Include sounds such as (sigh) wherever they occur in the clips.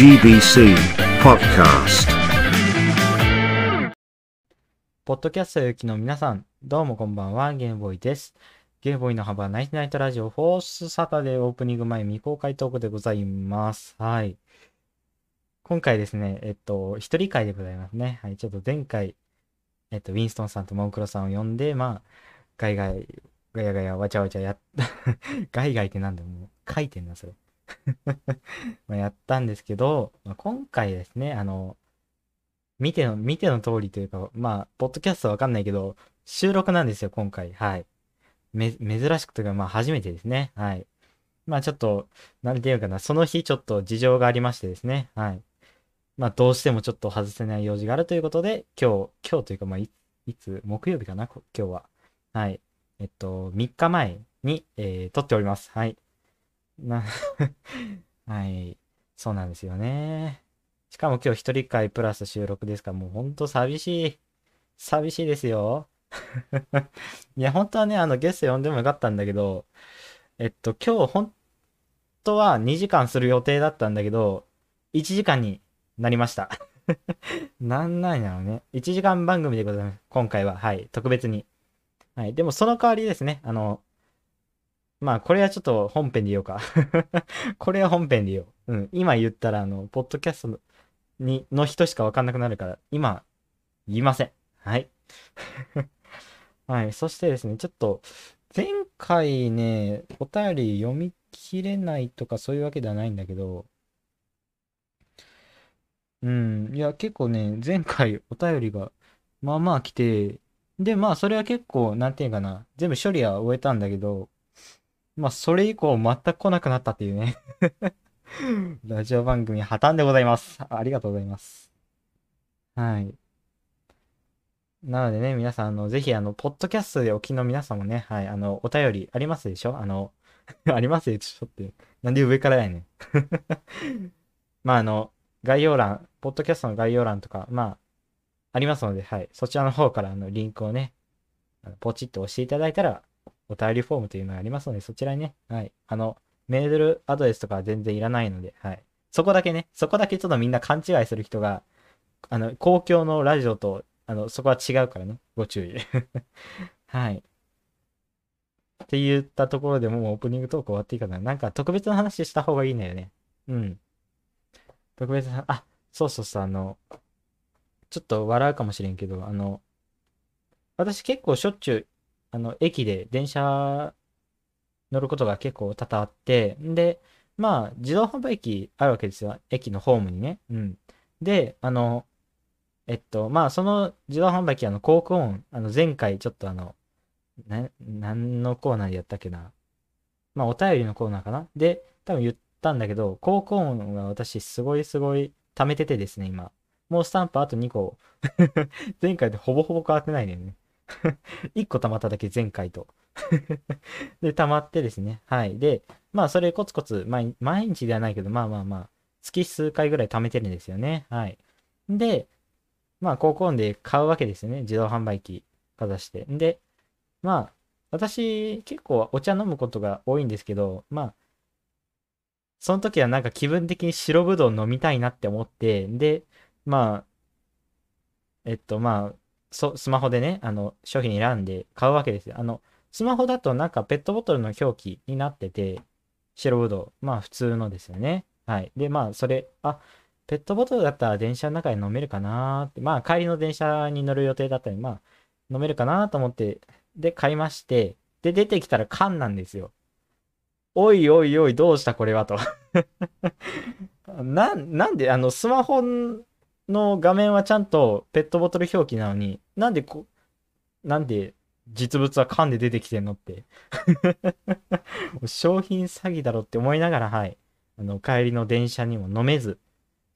GBC Podcast. ポッドキャスト有機の皆さん、どうもこんばんは、ゲームボーイです。ゲームボーイの幅ナイトナイトラジオフォースサタデーオープニング前未公開トークでございます。はい。今回ですね、えっと、一人会でございますね。はい。ちょっと前回、えっと、ウィンストンさんとモンクロさんを呼んで、まあ、ガイガイ、ガヤガヤ、わちゃわちゃやっ、ガイガイってなんだよ、もう、書いてんな、それ。(laughs) まやったんですけど、まあ、今回ですね、あの、見ての、見ての通りというか、まあ、ポッドキャストはわかんないけど、収録なんですよ、今回。はい。め、珍しくというか、まあ、初めてですね。はい。まあ、ちょっと、なんていうかな、その日ちょっと事情がありましてですね。はい。まあ、どうしてもちょっと外せない用事があるということで、今日、今日というか、まあ、いいつ、木曜日かな、今日は。はい。えっと、3日前に、えー撮っております。はい。な、(laughs) はい。そうなんですよね。しかも今日一人会プラス収録ですから、もうほんと寂しい。寂しいですよ。(laughs) いや、本当はね、あの、ゲスト呼んでもよかったんだけど、えっと、今日本当は2時間する予定だったんだけど、1時間になりました。(laughs) なんなんやろうね。1時間番組でございます。今回は。はい。特別に。はい。でもその代わりですね。あの、まあ、これはちょっと本編で言おうか。(laughs) これは本編で言おう。うん。今言ったら、あの、ポッドキャストに、の人しかわかんなくなるから、今、言いません。はい。(laughs) はい。そしてですね、ちょっと、前回ね、お便り読み切れないとかそういうわけではないんだけど、うん。いや、結構ね、前回お便りが、まあまあ来て、で、まあ、それは結構、なんていうかな、全部処理は終えたんだけど、まあ、それ以降全く来なくなったっていうね。ラジオ番組破綻でございます。ありがとうございます。はい。なのでね、皆さん、あの、ぜひ、あの、ポッドキャストでお聞きの皆さんもね、はい、あの、お便りありますでしょ？あの、(laughs) ありますでしょって。なんで上からやねん。まあ、あの、概要欄、ポッドキャストの概要欄とか、まあ、ありますので、はい、そちらの方から、あの、リンクをね、ポチッと押していただいたら、お便りフォームというのがありますので、そちらにね、はい、あの、メールアドレスとかは全然いらないので、はい。そこだけね、そこだけちょっとみんな勘違いする人が、あの、公共のラジオと、あの、そこは違うからね、ご注意。(laughs) はい。って言ったところでもうオープニングトーク終わっていいかな。なんか特別な話した方がいいんだよね。うん。特別な、あ、そうそうそう、あの、ちょっと笑うかもしれんけど、あの、私結構しょっちゅう、あの、駅で電車乗ることが結構多々あって、で、まあ、自動販売機あるわけですよ。駅のホームにね。うん。で、あの、えっと、まあ、その自動販売機、あの、効果音、あの、前回ちょっとあの、な、何のコーナーでやったっけな。まあ、お便りのコーナーかな。で、多分言ったんだけど、効果音が私すごいすごい貯めててですね、今。もうスタンプあと2個。(laughs) 前回でほぼほぼ変わってないんだよね。(laughs) 1個貯まっただけ前回と。(laughs) で、溜まってですね。はい。で、まあ、それコツコツ、毎毎日ではないけど、まあまあまあ、月数回ぐらい貯めてるんですよね。はい。で、まあ、高校で買うわけですよね。自動販売機かざして。で、まあ、私、結構お茶飲むことが多いんですけど、まあ、その時はなんか気分的に白ぶどう飲みたいなって思って、で、まあ、えっと、まあ、そ、スマホでね、あの、商品選んで買うわけですよ。あの、スマホだとなんかペットボトルの表記になってて、白ぶどう。まあ普通のですよね。はい。で、まあそれ、あ、ペットボトルだったら電車の中で飲めるかなーって、まあ帰りの電車に乗る予定だったり、まあ飲めるかなと思って、で、買いまして、で、出てきたら缶なんですよ。おいおいおい、どうしたこれはと。(laughs) な、なんで、あの、スマホの画面はちゃんとペットボトル表記なのに、なんでこ、なんで実物は缶で出てきてんのって。(laughs) 商品詐欺だろって思いながら、はい。あの、帰りの電車にも飲めず、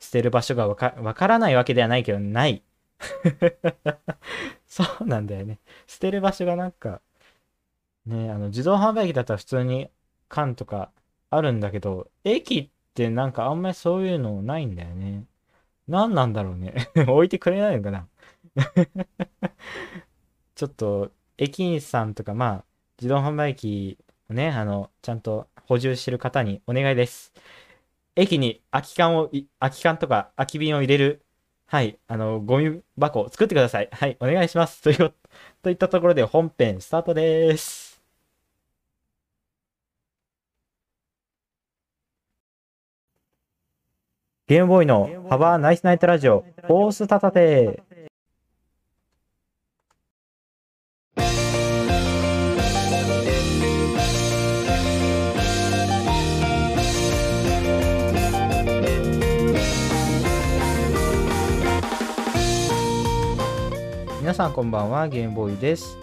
捨てる場所がわか、わからないわけではないけど、ない。(laughs) そうなんだよね。捨てる場所がなんか、ね、あの、自動販売機だったら普通に缶とかあるんだけど、駅ってなんかあんまりそういうのないんだよね。何なんだろうね。(laughs) 置いてくれないのかな (laughs) ちょっと、駅員さんとか、まあ、自動販売機をね、あの、ちゃんと補充してる方にお願いです。駅に空き缶を、空き缶とか空き瓶を入れる、はい、あの、ゴミ箱を作ってください。はい、お願いします。という、といったところで本編スタートです。ゲームボーイのハバーナイスナイトラジオ、フォースタタテ。皆さんこんばんは、ゲームボーイです。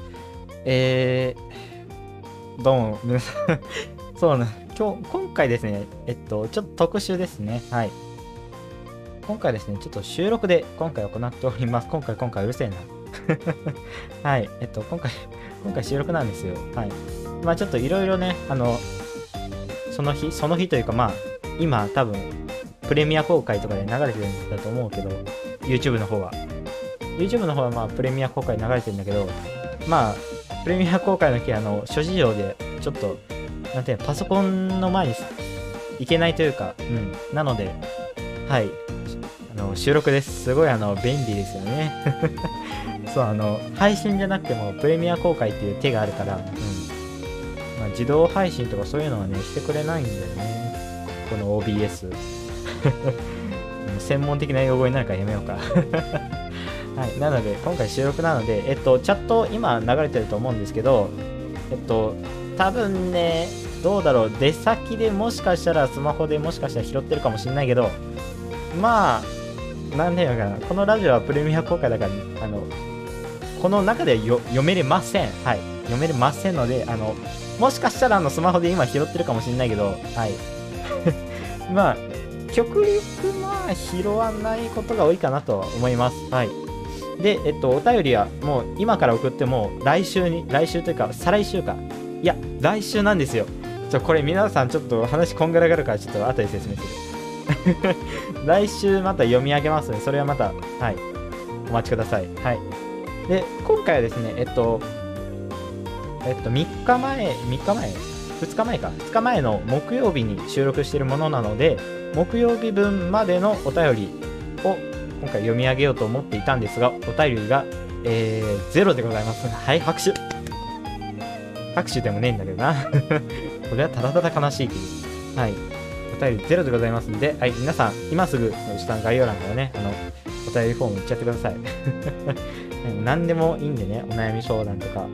えー、どうも、皆さん、(laughs) そうな、今日、今回ですね、えっと、ちょっと特集ですね。はい。今回ですね、ちょっと収録で今回行っております。今回、今回うるせえな。(laughs) はい。えっと、今回、今回収録なんですよ。はい。まあちょっといろいろね、あの、その日、その日というかまあ、今多分、プレミア公開とかで流れてるんだと思うけど、YouTube の方は。YouTube の方はまあプレミア公開流れてるんだけど、まあ、プレミア公開の日、あの、諸事情で、ちょっと、なんていうの、パソコンの前に行けないというか、うん、なので、はい、の、収録です。すごい、あの、便利ですよね。(laughs) そう、あの、配信じゃなくても、プレミア公開っていう手があるから、うん。まあ、自動配信とかそういうのはね、してくれないんだよね。この OBS。(laughs) 専門的な用語になるからやめようか。(laughs) はい、なので、今回収録なので、えっと、チャット今流れてると思うんですけど、えっと、多分ね、どうだろう、出先でもしかしたらスマホでもしかしたら拾ってるかもしれないけど、まあ、なんていうかな、このラジオはプレミア公開だから、あの、この中では読めれません。はい。読めれませんので、あの、もしかしたらあのスマホで今拾ってるかもしれないけど、はい。(laughs) まあ、極力まあ拾わないことが多いかなとは思います。はい。で、えっと、お便りはもう今から送っても来週に、来週というか再来週か。いや、来週なんですよ。ちょ、これ皆さんちょっと話こんがらがるからちょっと後で説明する。(laughs) 来週また読み上げますので、それはまた、はい、お待ちください。はい。で、今回はですね、えっと、えっと、3日前、3日前 ?2 日前か。2日前の木曜日に収録しているものなので、木曜日分までのお便りを今回読み上げようと思っていたんですが、お便りが、えー、ゼロでございます。はい、拍手。拍手でもねえんだけどな。(laughs) これはただただ悲しいという。はい。お便りゼロでございますんで、はい、皆さん、今すぐ下の概要欄からね、あの、お便りフォームいっちゃってください。(laughs) 何でもいいんでね、お悩み相談とか、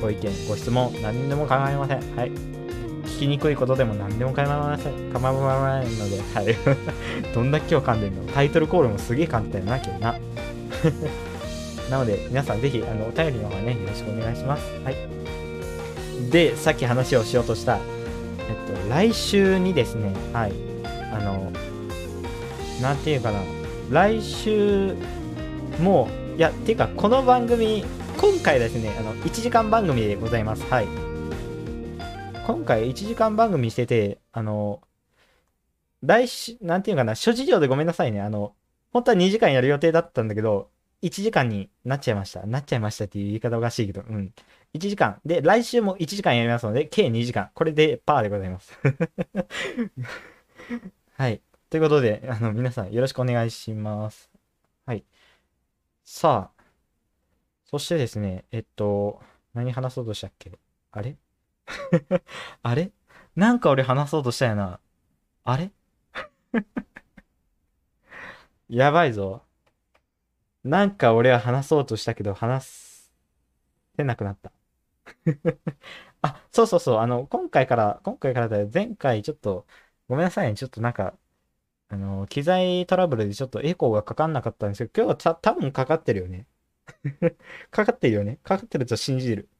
ご意見、ご質問、何でも構いません。はい。聞きにくいことでも何でも構いません。構いませんので、はい。(laughs) どんだけ今日噛んでんの？タイトルコールもすげえ噛んでたよな、今日な。(laughs) なので、皆さんぜひ、あの、お便りの方ね、よろしくお願いします。はい。で、さっき話をしようとした、えっと、来週にですね、はい。あの、なんていうかな。来週、もう、いや、ていうか、この番組、今回ですね、あの、1時間番組でございます。はい。今回1時間番組してて、あの、来週、なんていうかな、諸事情でごめんなさいね。あの、本当は2時間やる予定だったんだけど、1時間になっちゃいました。なっちゃいましたっていう言い方おかしいけど、うん。1時間。で、来週も1時間やりますので、計2時間。これでパーでございます。(laughs) はい。ということで、あの、皆さんよろしくお願いします。はい。さあ、そしてですね、えっと、何話そうとしたっけ？あれ？(laughs) あれ？なんか俺話そうとしたよな。あれ？(laughs) やばいぞ。なんか俺は話そうとしたけど、話せなくなった。(laughs) あ、そうそうそう。あの、今回から、今回からだよ。前回ちょっと、ごめんなさいね。ちょっとなんか、あの、機材トラブルでちょっとエコーがかかんなかったんですけど、今日はた多分かかってるよね。(laughs) かかってるよね。かかってると信じる。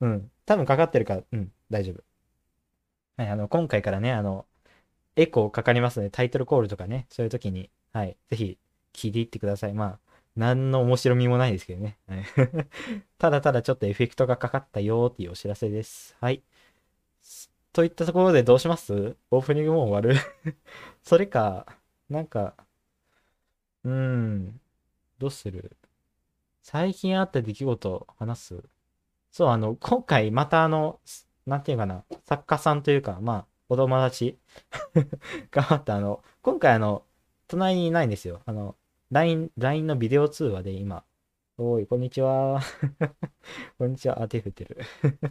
うん。多分かかってるから、うん、大丈夫。はい、あの、今回からね、あの、エコーかかりますので、タイトルコールとかね、そういう時に、はい、ぜひ聞いていってください。まあ、何の面白みもないですけどね。はい (laughs) ただただちょっとエフェクトがかかったよーっていうお知らせです。はい。といったところでどうします？オープニングも終わる？(laughs) それか、なんか、うーん、どうする？最近あった出来事を話す？そう、あの、今回またあの、なんていうかな、作家さんというか、まあ、お友達 (laughs) がまたあの、今回あの、隣にいないんですよ。あの、LINE、LINE のビデオ通話で今、おい、こんにちは。(laughs) こんにちは。あ、手振ってる。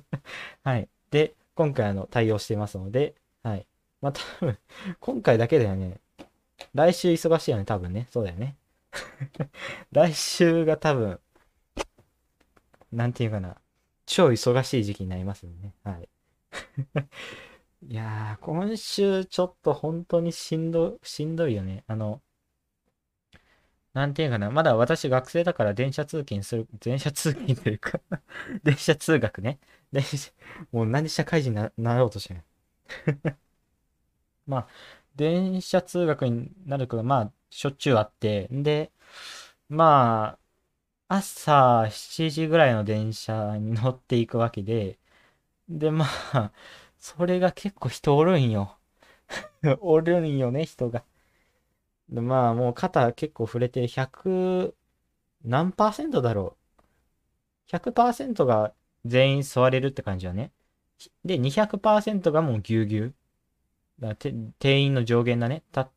(laughs) はい。で、今回あの、対応してますので、はい。まあ、多分、今回だけだよね。来週忙しいよね、多分ね。そうだよね。(laughs) 来週が多分、なんていうかな。超忙しい時期になりますよね。はい。いやー、今週ちょっと本当にしんど、しんどいよね。あの、なんていうかな。まだ私学生だから電車通勤する、(laughs) 電車通勤というか (laughs) 電車通学ね。電車、もう何で社会人になろうとしてる。(laughs) まあ、電車通学になること、まあ、しょっちゅうあって、んで、まあ、朝7時ぐらいの電車に乗っていくわけで、で、まあ、それが結構人おるんよ。おるんよね、人が。で、まあ、もう肩結構触れて100、何パーセントだろう。100%が全員座れるって感じだね。で、200%がもうぎゅうぎゅう。だ定員の上限だね。た、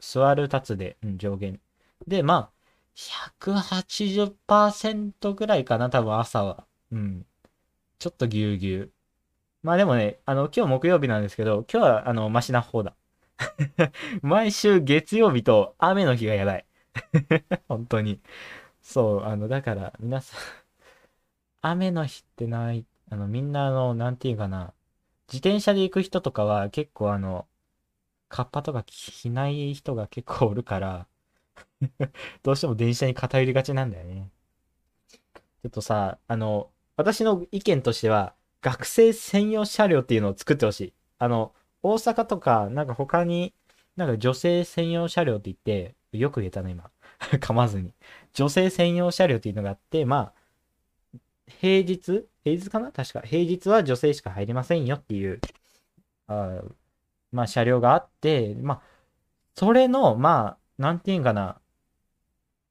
座る立つで、うん、上限。で、まあ、180%ぐらいかな、多分朝は。うん。ちょっとぎゅうぎゅう。まあでもね、あの、今日木曜日なんですけど、今日は、あの、マシな方だ。(laughs) 毎週月曜日と雨の日がやばい。(laughs) 本当に。そう、あの、だから、皆さん雨の日ってない、あの、みんな、あの、なんていうかな、自転車で行く人とかは結構あの、カッパとか着ない人が結構おるから (laughs) どうしても電車に偏りがちなんだよね。ちょっとさ、あの、私の意見としては、学生専用車両っていうのを作ってほしい。あの、大阪とか、なんか他に、なんか女性専用車両って言って、よく言えたね、今。(laughs) 噛まずに。女性専用車両っていうのがあって、まあ、平日平日かな？確か。平日は女性しか入れませんよっていう、あまあ、車両があって、まあ、それの、まあ、なんていうんかな、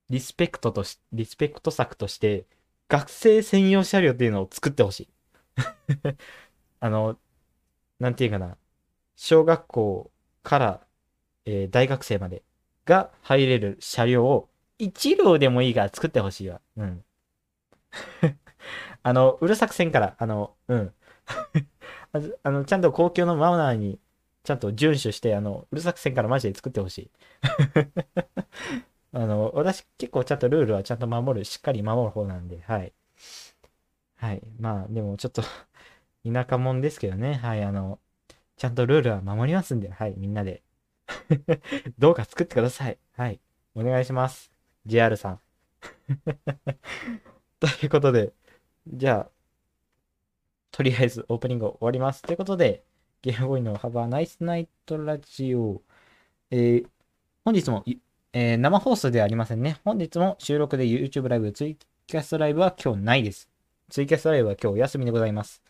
リスペクトとし、リスペクト策として、学生専用車両っていうのを作ってほしい。(laughs) あの、なんていうかな、小学校から、えー、大学生までが入れる車両を1両でもいいから作ってほしいわ。うん。(laughs) あの、うるさくせんから、あの、うん。(laughs) あの、ちゃんと公共のマナーに、ちゃんと遵守して、あの、うるさくせんからマジで作ってほしい。(laughs) あの、私結構ちゃんとルールはちゃんと守る、しっかり守る方なんで、はい。はい。まあ、でもちょっと田舎もんですけどね、はい、あの、ちゃんとルールは守りますんで、はい、みんなで (laughs) どうか作ってください。はい。お願いします。JR さん。(laughs) ということで、じゃあ、とりあえずオープニング終わります。ということで、ゲームボーイの Have a Nice Night ラジオ。えー、本日も、えー、生放送ではありませんね。本日も収録で YouTube ライブ、ツイキャストライブは今日ないです。ツイキャストライブは今日お休みでございます。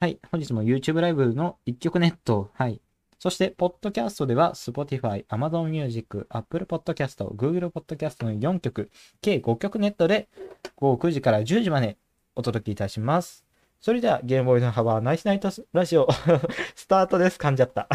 はい。本日も YouTube ライブの一曲ネット。はい。そして、ポッドキャストでは Spotify、Amazon Music、Apple Podcast、Google Podcast の4曲、計5曲ネットで午後9時から10時までお届けいたします。それでは、ゲームボーイの幅ナイスナイトラジオ (laughs) スタートです。噛んじゃった。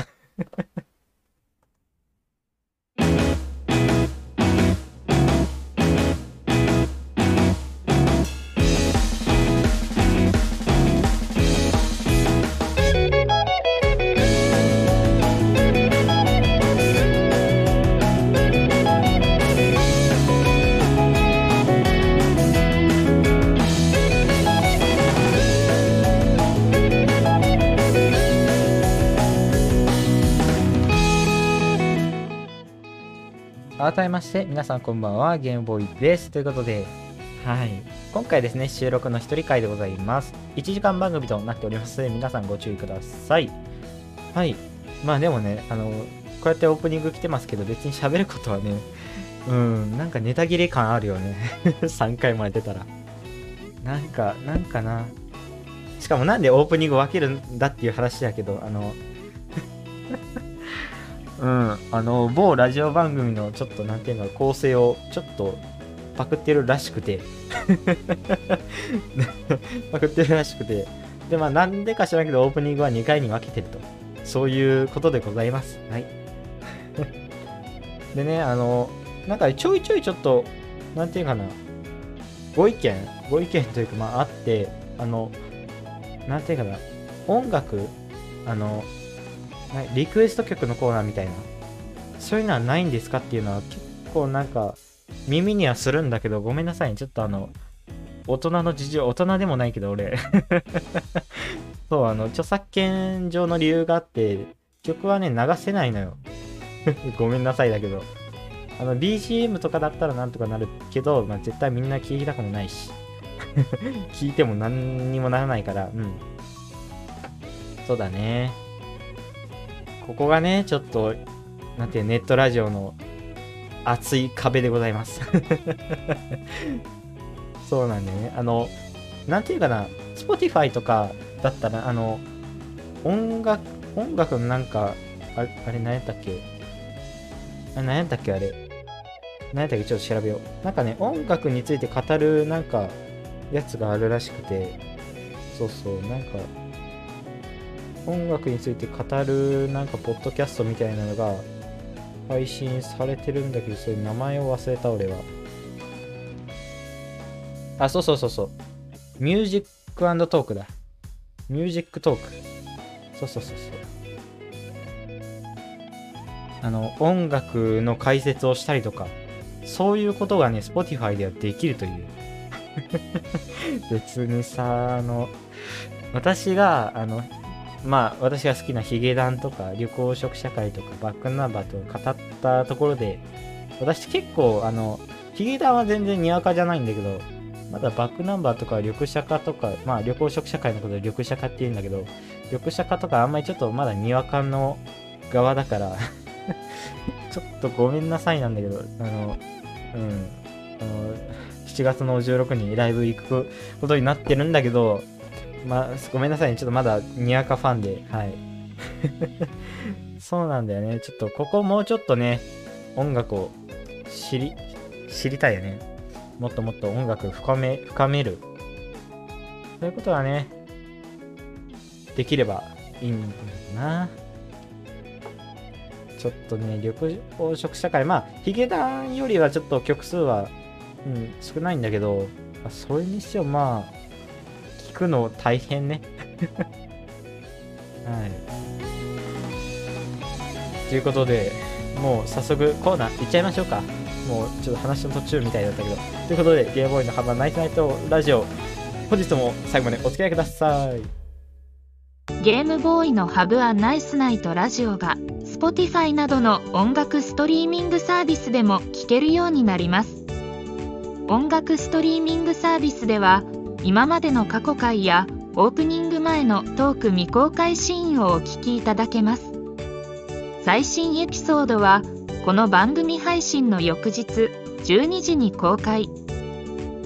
改めまして、皆さんこんばんは、ゲームボーイです。ということで、はい。今回ですね、収録の一人会でございます。1時間番組となっておりますので、皆さんご注意ください。はい。まあでもね、あの、こうやってオープニング来てますけど、別に喋ることはね、うん、なんかネタ切れ感あるよね。(laughs) 3回まで出たら。なんか、なんかな。しかもなんでオープニング分けるんだっていう話だけど、あのうん、あの某ラジオ番組のちょっとなんていうの構成をちょっとパクってるらしくて。(laughs) パクってるらしくて。でまあなんでか知らんけどオープニングは2回に分けてると。そういうことでございます。はい。(laughs) でね、あの、なんかちょいちょいちょっと、なんていうかな、ご意見、ご意見というか、まああって、あの、なんていうかな、音楽、あの、リクエスト曲のコーナーみたいな、そういうのはないんですかっていうのは結構なんか、耳にはするんだけど、ごめんなさい、ちょっとあの、大人の事情、大人でもないけど俺、(laughs) そう、あの、著作権上の理由があって、曲はね、流せないのよ。(laughs) ごめんなさいだけど。あの、BGM とかだったらなんとかなるけど、まあ、絶対みんな聞いたくもないし。(laughs) 聞いても何にもならないから、うん。そうだね。ここがね、ちょっと、なんていうネットラジオの厚い壁でございます。(laughs) そうなんでね。あの、なんていうかな、Spotify とかだったら、あの、音楽、音楽のなんか、あれ、あれ何やったっけ？あれ何やったっけあれ？何やったっけ？ちょっと調べよう。なんかね、音楽について語るなんか、やつがあるらしくて、そうそう、なんか、音楽について語るなんか、ポッドキャストみたいなのが配信されてるんだけど、それ名前を忘れた俺は。あ、そうそうそうそう。ミュージックトークだ。ミュージックトーク。そうそうそうそう。あの、音楽の解説をしたりとか、そういうことがね、Spotify ではできるという。(laughs) 別にさ、あの、私が、あの、まあ、私が好きなヒゲダンとか、旅行食社会とか、バックナンバーと語ったところで、私結構、あの、ヒゲダンは全然にわかじゃないんだけど、まだバックナンバーとか緑社化とか、まあ旅行食社会のことで緑社化って言うんだけど、緑社化とかあんまりちょっとまだにわかの側だから、(laughs) ちょっとごめんなさいなんだけど、あの、うん、あの、7月の16日にライブ行くことになってるんだけど、まあ、ごめんなさいね、ちょっとまだにわかファンで、はい。(laughs) そうなんだよね。ちょっとここもうちょっとね、音楽を知り、知りたいよね。もっともっと音楽深め、深める。そういうことはね、できればいいんだよな。ちょっとね、緑黄色社会、まあ、ヒゲダンよりはちょっと曲数は、うん、少ないんだけど、それにしてもまあ、くの大変ね。(laughs) はい。ということで、もう早速コーナー行っちゃいましょうか。もうちょっと話の途中みたいだったけど。ということで、ゲームボーイの幅ナイトナイトラジオ、本日も最後までお付き合いください。ゲームボーイのハブアナイスナイトラジオが Spotify などの音楽ストリーミングサービスでも聴けるようになります音楽ストリーミングサービスでは今までの過去回やオープニング前のトーク未公開シーンをお聞きいただけます。最新エピソードはこの番組配信の翌日12時に公開。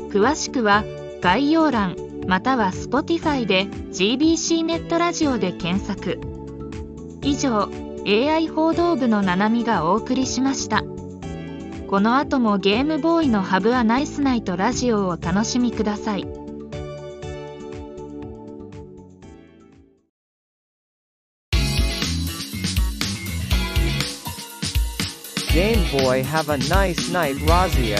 詳しくは概要欄または Spotify で GBC ネットラジオで検索。以上 AI 報道部のななみがお送りしました。この後もゲームボーイのハブアナイスナイトラジオをお楽しみください。Game Boy have a nice night Razio.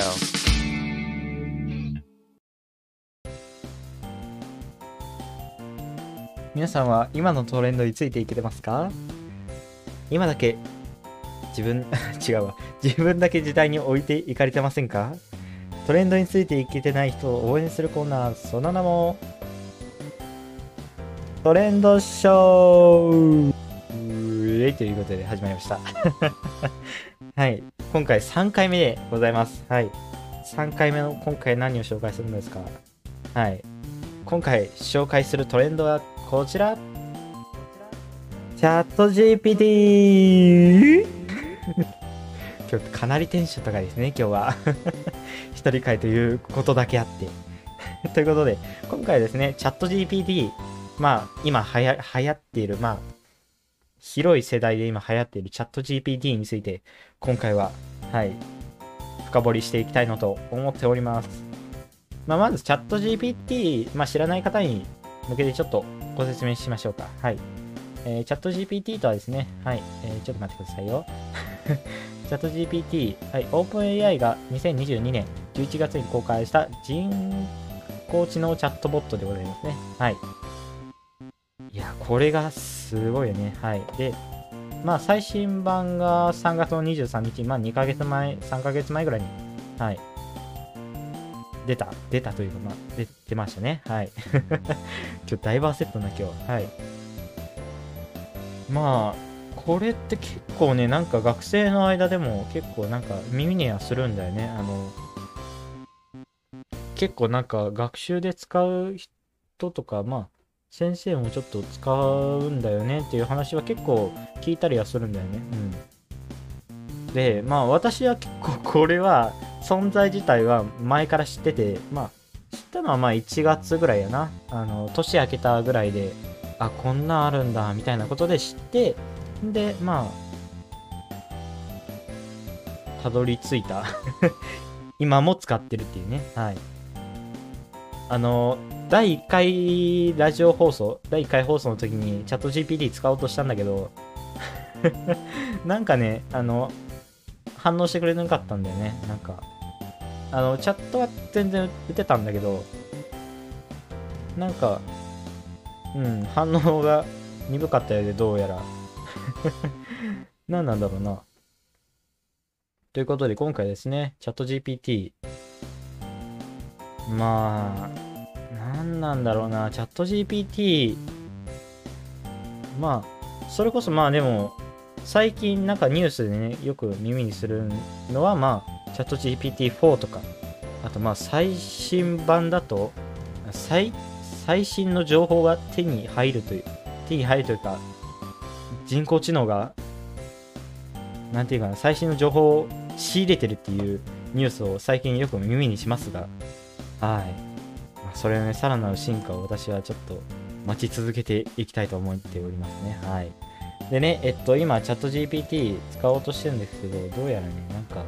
皆さんは今のトレンドについていけてますか？今だけ自分 (laughs) 違うわ。自分だけ時代に置いていかれてませんか？トレンドについていけてない人を応援するコーナーその名もトレンドショー!えということで始まりました。はい。今回3回目でございます。はい。3回目の今回何を紹介するんですか？はい。今回紹介するトレンドはこちら。チャット GPT (laughs) 今日かなりテンション高いですね今日は。(laughs) 一人会ということだけあって。(laughs) ということで今回ですねチャット GPT まあ今はや流行っているまあ広い世代で今流行っているチャット GPT について今回ははい深掘りしていきたいのと思っておりますまあ、まずチャット GPT、まあ、知らない方に向けてちょっとご説明しましょうか。はい。えー、チャット GPT とはですね、はい、えーちょっと待ってくださいよ。(laughs) チャット GPT、はい、OpenAI が2022年11月に公開した人工知能チャットボットでございますね。はい。いや、これがすごいよね。はい。で、まあ、最新版が3月の23日、まあ、2ヶ月前、3ヶ月前ぐらいに、はい。出た、出たというか、まあ、出出ましたね。はい。今日ダイバーセットな、今日。はい。まあ、これって結構ね、なんか学生の間でも結構なんか耳にはするんだよね。あの、結構なんか学習で使う人とか、まあ、先生もちょっと使うんだよねっていう話は結構聞いたりはするんだよね。うん。で、まあ私は結構これは存在自体は前から知ってて、まあ知ったのはまあ1月ぐらいやな。あの、年明けたぐらいで、あ、こんなんあるんだみたいなことで知って、で、まあ、たどり着いた。(laughs) 今も使ってるっていうね。はい。あの、第1回ラジオ放送、第1回放送の時にチャット GPT 使おうとしたんだけど、(laughs) なんかね、あの、反応してくれなかったんだよね。なんか、あの、チャットは全然打てたんだけど、なんか、うん、反応が鈍かったようで、どうやら。(laughs) 何なんだろうな。ということで、今回ですね、チャット GPT。まあ、何なんだろうな、チャット GPT。まあ、それこそまあでも、最近なんかニュースでね、よく耳にするのは、まあ、チャット GPT-4 とか、あとまあ最新版だと、最、最新の情報が手に入るという、手に入るというか、人工知能が、なんていうかな、最新の情報を仕入れてるっていうニュースを最近よく耳にしますが、はい。それのね、さらなる進化を私はちょっと待ち続けていきたいと思っておりますね。はい。でね、えっと、今、チャット GPT 使おうとしてるんですけど、どうやらね、なんか、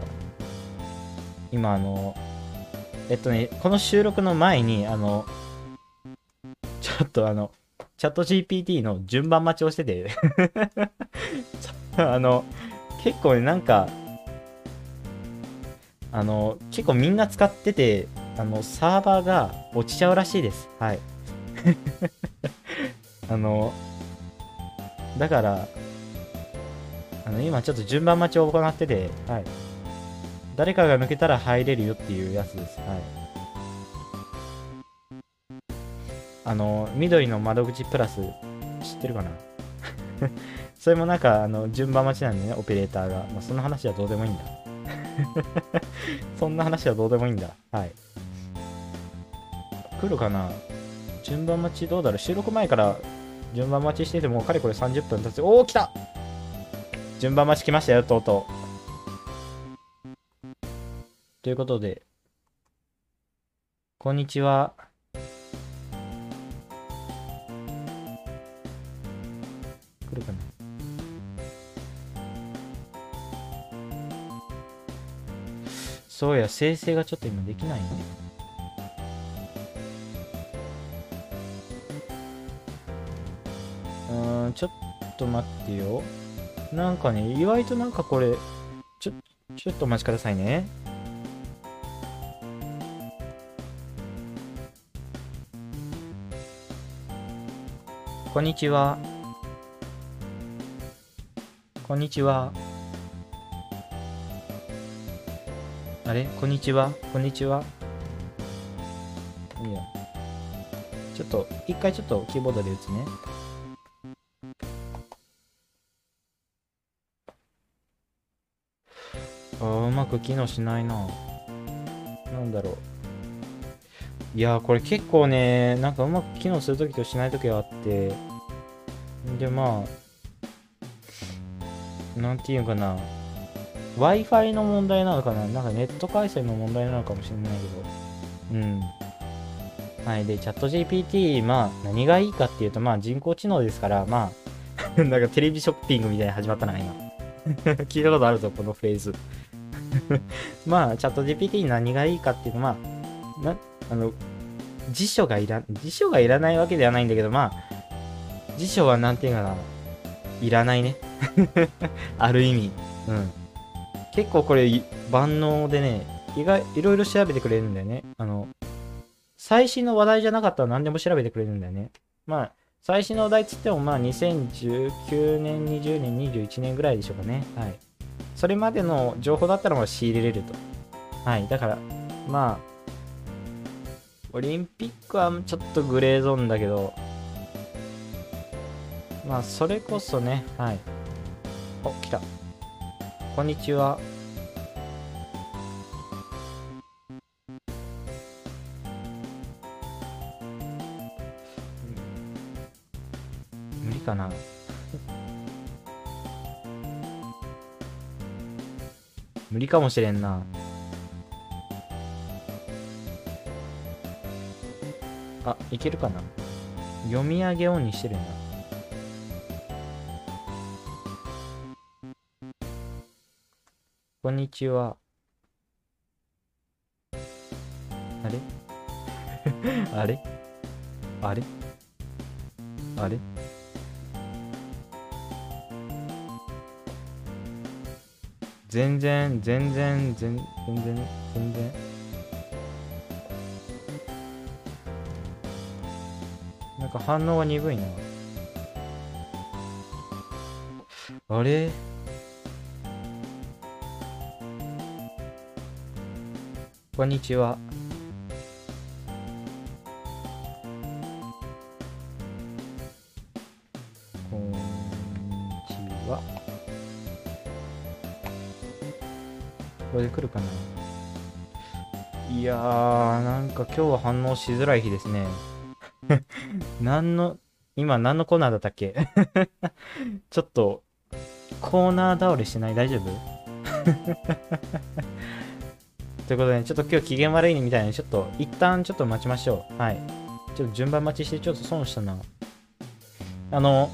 今、あの、えっとね、この収録の前に、あの、ちょっとあの、チャット GPT の順番待ちをしてて (laughs) あの、結構ね、なんか、あの、結構みんな使ってて、あの、サーバーが落ちちゃうらしいです。はい。(laughs) あの、だから、あの、今ちょっと順番待ちを行ってて、はい。誰かが抜けたら入れるよっていうやつです。はい。あの、緑の窓口プラス、知ってるかな？(laughs) それもなんか、あの、順番待ちなんでね、オペレーターが。まあ、そんな話はどうでもいいんだ。(laughs) そんな話はどうでもいいんだ。はい。来るかな？順番待ちどうだろう？収録前から順番待ちしてても、かれこれ30分経つ。おー、来た順番待ち来ましたよ、とうとう。ということで、こんにちは。来るかな？そうや、生成がちょっと今できないね。うちょっと待ってよ。なんかね、意外となんかこれ、ちょ、ちょっとお待ちくださいね。こんにちは。こんにちは。あれ？こんにちは？こんにちは？いいや。ちょっと、一回ちょっとキーボードで打つね。あーうまく機能しないな。なんだろう。いやー、これ結構ね、なんかうまく機能するときとしないときがあって、で、まあ、なんていうかな。Wi-Fi の問題なのかななんかネット回線の問題なのかもしれないけど。うん。はい。で、チャット GPT、まあ、何がいいかっていうと、まあ、人工知能ですから、まあ、(laughs) なんかテレビショッピングみたいに始まったな、今。(laughs) 聞いたことあるぞ、このフレーズ。(laughs) まあ、チャット GPT に何がいいかっていうと、まあ、あの、辞書がいら、辞書がいらないわけではないんだけど、まあ、辞書はなんていうかな、いらないね。(laughs) ある意味。うん。結構これ万能でね、意外、いろいろ調べてくれるんだよね。あの、最新の話題じゃなかったら何でも調べてくれるんだよね。まあ、最新の話題っつってもまあ2019年、20年、21年ぐらいでしょうかね。はい。それまでの情報だったらまあ仕入れれると。はい。だから、まあ、オリンピックはちょっとグレーゾーンだけど、まあ、それこそね、はい。お、来た。こんにちは。無理かな。無理かもしれんな。あ、いけるかな読み上げオンにしてるんだ。こんにちは。あれ？(laughs) あれ？あれ？あれ？全然、全然、全全然、全然。なんか反応が鈍いな。あれ？こんにちは。で来るかないやー、なんか今日は反応しづらい日ですね。(laughs) 何の、今何のコーナーだったっけ？(laughs) ちょっと、コーナー倒れしない？大丈夫？(laughs) ということで、ちょっと今日機嫌悪いみたいな、ちょっと一旦ちょっと待ちましょう。はい。ちょっと順番待ちして、ちょっと損したな。あの、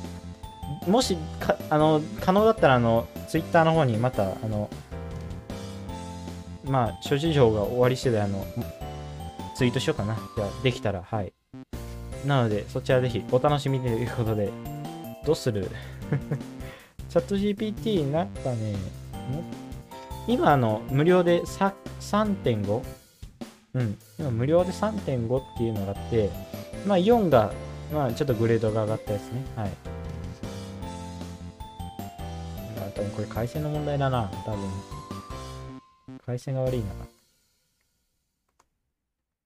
もしか、あの、可能だったら、あの、ツイッターの方にまた、あの、まあ、諸事情が終わり次第、あの、ツイートしようかな。じゃあ、できたら、はい。なので、そちらぜひお楽しみということで、どうする？(laughs) チャット GPT なんかね、今あの、無料で 3.5? うん。今無料で3.5っていうのがあって、まあ4が、まあちょっとグレードが上がったですね。はい。まあ多分これ回線の問題だな。多分。回線が悪いな。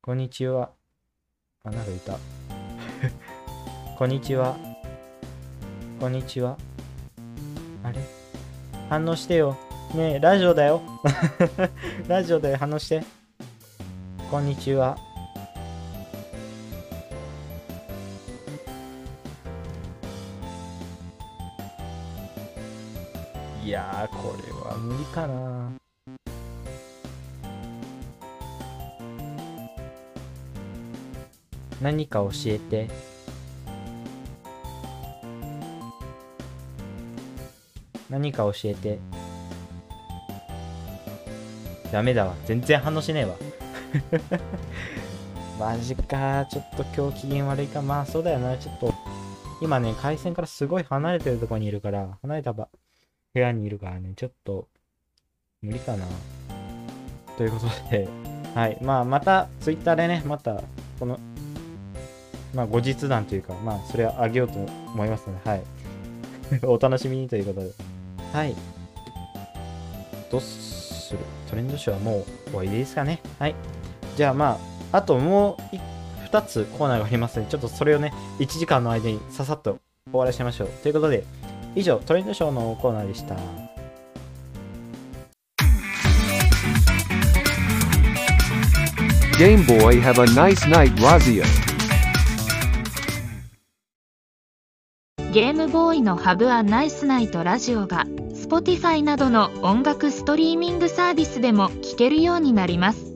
こんにちは。あ、なんかいた。(laughs) こんにちは。こんにちは。あれ？反応してよ。ねえ、ラジオだよ。(laughs) ラジオで反応して。こんにちは。いや、これは無理かな。何か教えて。何か教えて。ダメだわ。全然反応しねえわ。(laughs) マジか。ちょっと今日機嫌悪いか。まあそうだよな。ちょっと。今ね、回線からすごい離れてるところにいるから、離れたば部屋にいるからね、ちょっと無理かな。ということで、はい。まあまた、ツイッターでね、また、この、まあ後日談というか、まあそれはあげようと思いますので、はい。(laughs) お楽しみにということで。はい。どうする？トレンド賞はもう終わりですかね。はい。じゃあまあ、あともうい2つコーナーがありますので、ちょっとそれをね、1時間の間にささっと終わらせましょう。ということで、以上、トレンド賞のコーナーでした。Game Boy have a nice night Razia. ゲームボーイのハブアナイスナイトラジオが Spotify などの音楽ストリーミングサービスでも聴けるようになります。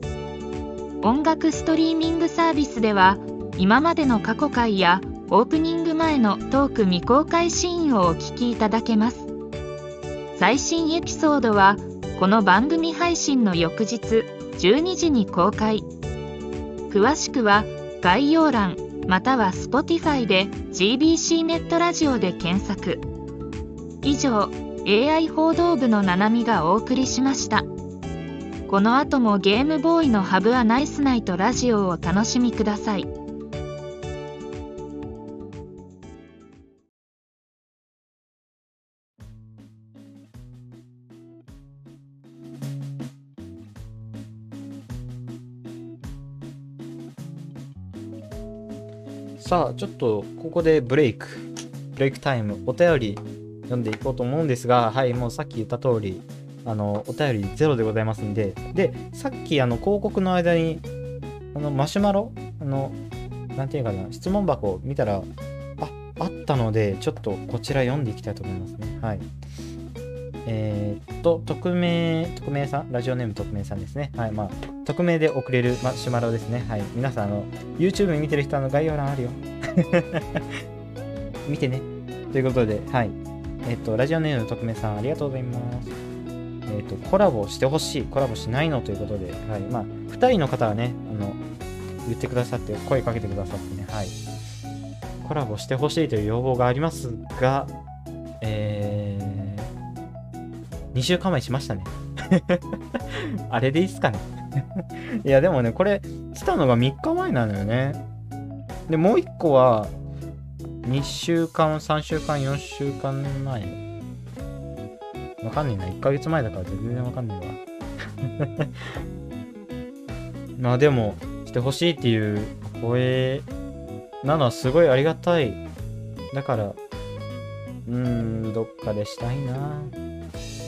音楽ストリーミングサービスでは今までの過去回やオープニング前のトーク未公開シーンをお聞きいただけます。最新エピソードはこの番組配信の翌日12時に公開。詳しくは概要欄または Spotify で GBC ネットラジオで検索。以上 AI 報道部のななみがお送りしました。この後もゲームボーイのハブはナイスナイトラジオをお楽しみください。さあ、ちょっとここでブレイク、ブレイクタイム、お便り読んでいこうと思うんですが、はい、もうさっき言った通り、あの、お便りゼロでございますんで、で、さっきあの広告の間に、あの、マシュマロ、あの、なんていうかな、質問箱を見たら、あ、あったので、ちょっとこちら読んでいきたいと思いますね。はい。えーっと、匿名、匿名さん？ラジオネーム匿名さんですね。はい、まあ、匿名で送れるマシュマロですね。はい。皆さん、あの、YouTube 見てる人、の、概要欄あるよ。(laughs) 見てね。ということで、はい。えっ、と、ラジオネーム匿名さん、ありがとうございます。えっ、と、コラボしてほしい、コラボしないの？ということで、はい。まあ、2人の方はね、あの、言ってくださって、声かけてくださってね、はい。コラボしてほしいという要望がありますが、えー、2週間前しましたね。(laughs) あれでいいっすかね。(laughs) いや、でもね、これ、来たのが3日前なのよね。で、もう1個は、2週間、3週間、4週間前。わかんねえな。1ヶ月前だから全然わかんねえわ。(laughs) まあでも、してほしいっていう声なのはすごいありがたい。だから、うーん、どっかでしたいな。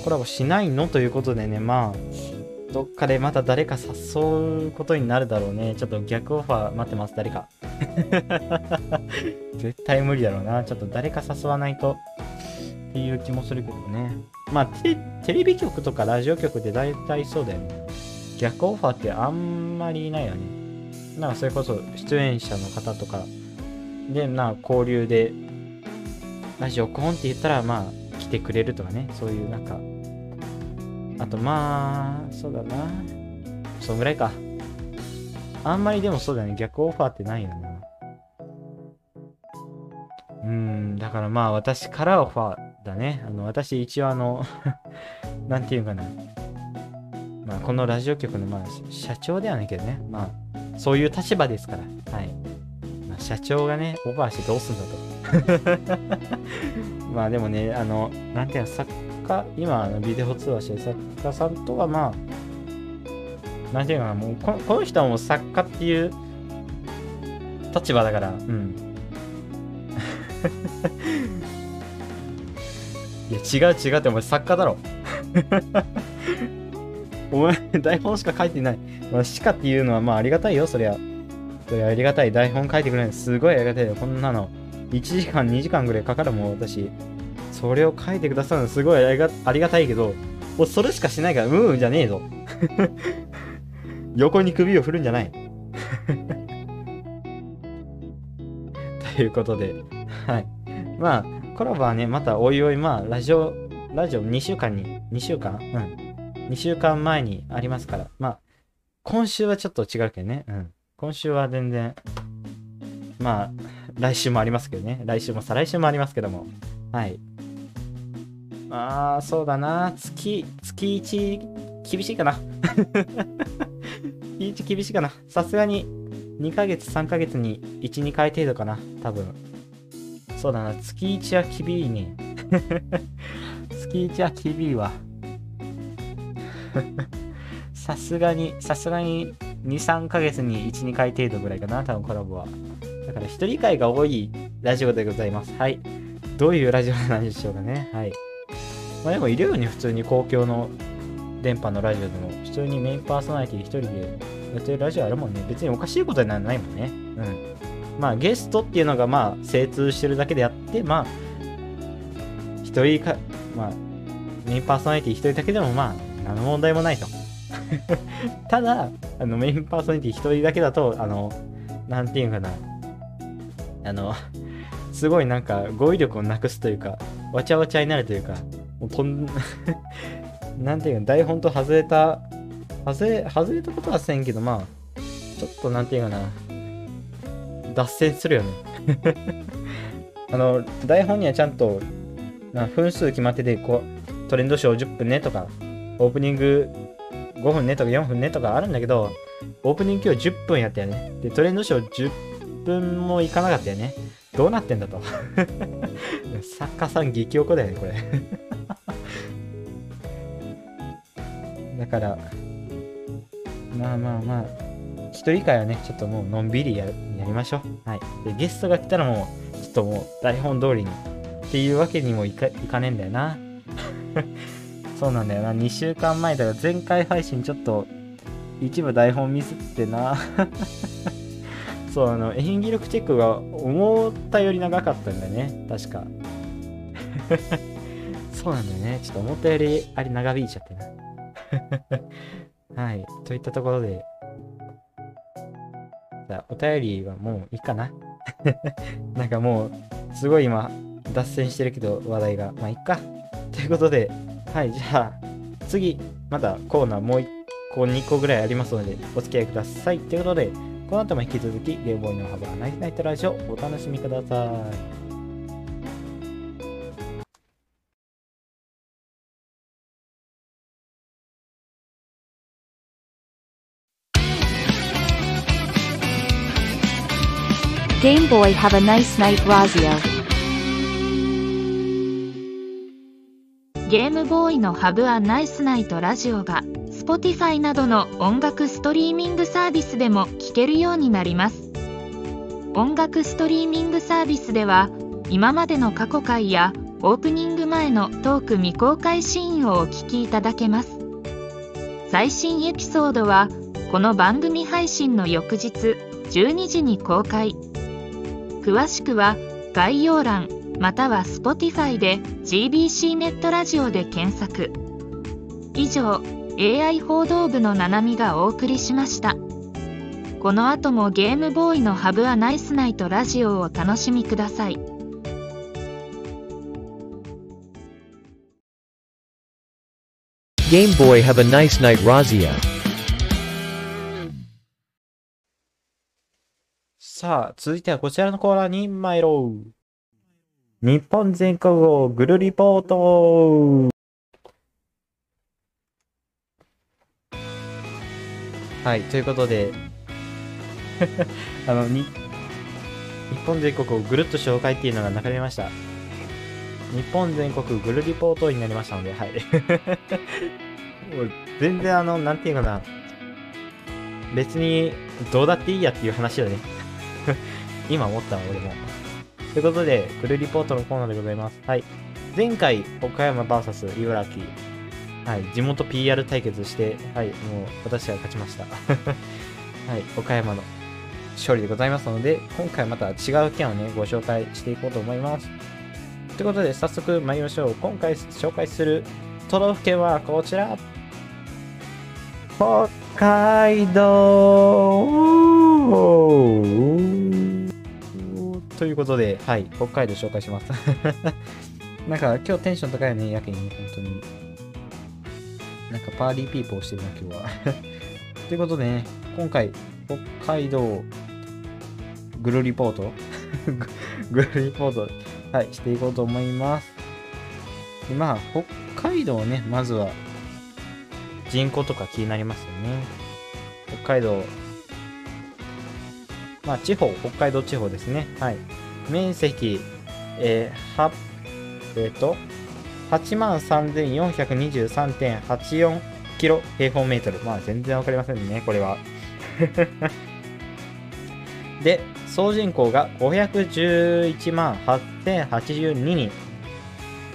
コラボしないの？ということでね、まあ、どっかでまた誰か誘うことになるだろうね。ちょっと逆オファー待ってます、誰か。(laughs) 絶対無理だろうな。ちょっと誰か誘わないとっていう気もするけどね。まあテ、テレビ局とかラジオ局で大体そうだよね。逆オファーってあんまりいないよね。なんかそれこそ出演者の方とかで、な交流でラジオコンって言ったら、まあ、来てくれるとかね。そういうなんか、あとまあ、そうだな。そんぐらいか。あんまりでもそうだね。逆オファーってないよな。うん、だからまあ私からオファーだね。あの、私一応あの、(laughs) なんていうかな。まあこのラジオ局のまあ社長ではないけどね。まあ、そういう立場ですから。はい。まあ、社長がね、オファーしてどうすんだと。(laughs) まあでもね、あの、なんていうの、作家、今あのビデオ通話してる作家さんとはまあ、なんていうかな、もうこのこの人はもう作家っていう立場だから、うん。(laughs) いや、違う違うって、お前作家だろ。(laughs) お前、台本しか書いてない。まあ、しかっていうのは、まあ、ありがたいよ、そりゃ。そりゃありがたい。台本書いてくれるのすごいありがたいよ。こんなの。1時間、2時間ぐらいかかるもん、私。それを書いてくださるのすごいありがありがたいけど、もうそれしかしないから、うん、じゃねえぞ。(laughs) 横に首を振るんじゃない。(laughs) ということで、はい。まあ、コラボはね、またおいおい、まあ、ラジオ、ラジオ2週間に、2週間？うん。2週間前にありますから、まあ、今週はちょっと違うけどね。うん。今週は全然、まあ、来週もありますけどね。来週も再来週もありますけども。はい。まあ、そうだな。月、月1、厳しいかな。(laughs) 月1厳しいかな。さすがに、2ヶ月、3ヶ月に1、2回程度かな。多分。そうだな。月1は厳しいね。(laughs) 月1は厳しいわ。(laughs) さすがに、さすがに2、3ヶ月に1、2回程度ぐらいかな。多分コラボは。だから一人会が多いラジオでございます。はい。どういうラジオなんでしょうかね。はい。まあでもいるよね、普通に公共の電波のラジオでも、普通にメインパーソナリティ一人でやってるラジオあるもんね。別におかしいことにはないもんね。うん。まあゲストっていうのがまあ精通してるだけであって、まあ、一人か、まあ、メインパーソナリティ一人だけでもまあ、何の問題もないと。(laughs) ただ、あのメインパーソナリティ一人だけだと、あの、なんていうかな、あの、すごいなんか語彙力をなくすというか、わちゃわちゃになるというか、もうとん、(laughs) なんていうか、台本と外れた、外れ、外れたことはせんけど、まあ、ちょっとなんていうかな、脱線するよね。(laughs) あの、台本にはちゃんと、な分数決まってて、こう、トレンドショー10分ねとか、オープニング5分ねとか4分ねとかあるんだけど、オープニング今日10分やったよね。で、トレンドショー10分もいかなかったよね。どうなってんだと。(laughs) 作家さん激おこだよね、これ。(laughs) だから、まあまあまあ、一人会はね、ちょっともうのんびりややりましょう。はい。で、ゲストが来たらもう、ちょっともう台本通りにっていうわけにもいかいかねえんだよな。(laughs) そうなんだよな。2週間前だから前回配信ちょっと一部台本ミスってな。そう、あの、演技力チェックが思ったより長かったんだよね。確か。(laughs) そうなんだよね。ちょっと思ったよりあれ長引いちゃってな。はい。といったところで、じゃあ、お便りはもういいかな。(laughs) なんかもう、すごい今、脱線してるけど、話題が。まあ、いっか。ということで、はい、じゃあ、次、またコーナーもう1個、2個ぐらいありますので、お付き合いください。ということで、この後も引き続き、ゲームボーイの幅がナイスナイトラジオ、お楽しみください。Game Boy have a nice night Razio. ゲームボーイのハブアナイスナイトラジオが Spotify などの音楽ストリーミングサービスでも聴けるようになります。音楽ストリーミングサービスでは今までの過去回やオープニング前のトーク未公開シーンをお聞きいただけます。最新エピソードはこの番組配信の翌日12時に公開。詳しくは概要欄または Spotify で GBC ネットラジオで検索以上 AI 報道部のななみがお送りしましたこの後もゲームボーイのハブアナイスナイトラジオをお楽しみください Game Boy have a nice night Razia. さあ、続いてはこちらのコーナーに参ろう。日本全国をぐるリポートはい、ということで、(laughs) あの、に、日本全国をぐるっと紹介っていうのがなくなりました。日本全国ぐるリポートになりましたので、はい。(laughs) もう全然あの、なんていうかな、別にどうだっていいやっていう話だね。(laughs) 今思ったわ、俺も。ということで、グルリポートのコーナーでございます。はい。前回、岡山 VS 茨城。はい。地元 PR 対決して、はい。もう、私が勝ちました。(laughs) はい。岡山の勝利でございますので、今回また違う件をね、ご紹介していこうと思います。ということで、早速参りましょう。今回紹介する都道府県はこちら。北海道ということで、はい、北海道紹介します。(laughs) なんか今日テンション高いよね、やけに、本当に。なんかパーリーピーポーしてるな、今日は。(laughs) ということでね、今回、北海道グルリポート (laughs) グルリポート、はい、していこうと思います。でまあ、北海道ね、まずは人口とか気になりますよね。北海道、まあ、地方、北海道地方ですね。はい。面積、えー、は、えっ、と、83,423.84キロ平方メートル。まあ、全然わかりませんね、これは。(laughs) で、総人口が511万8082人。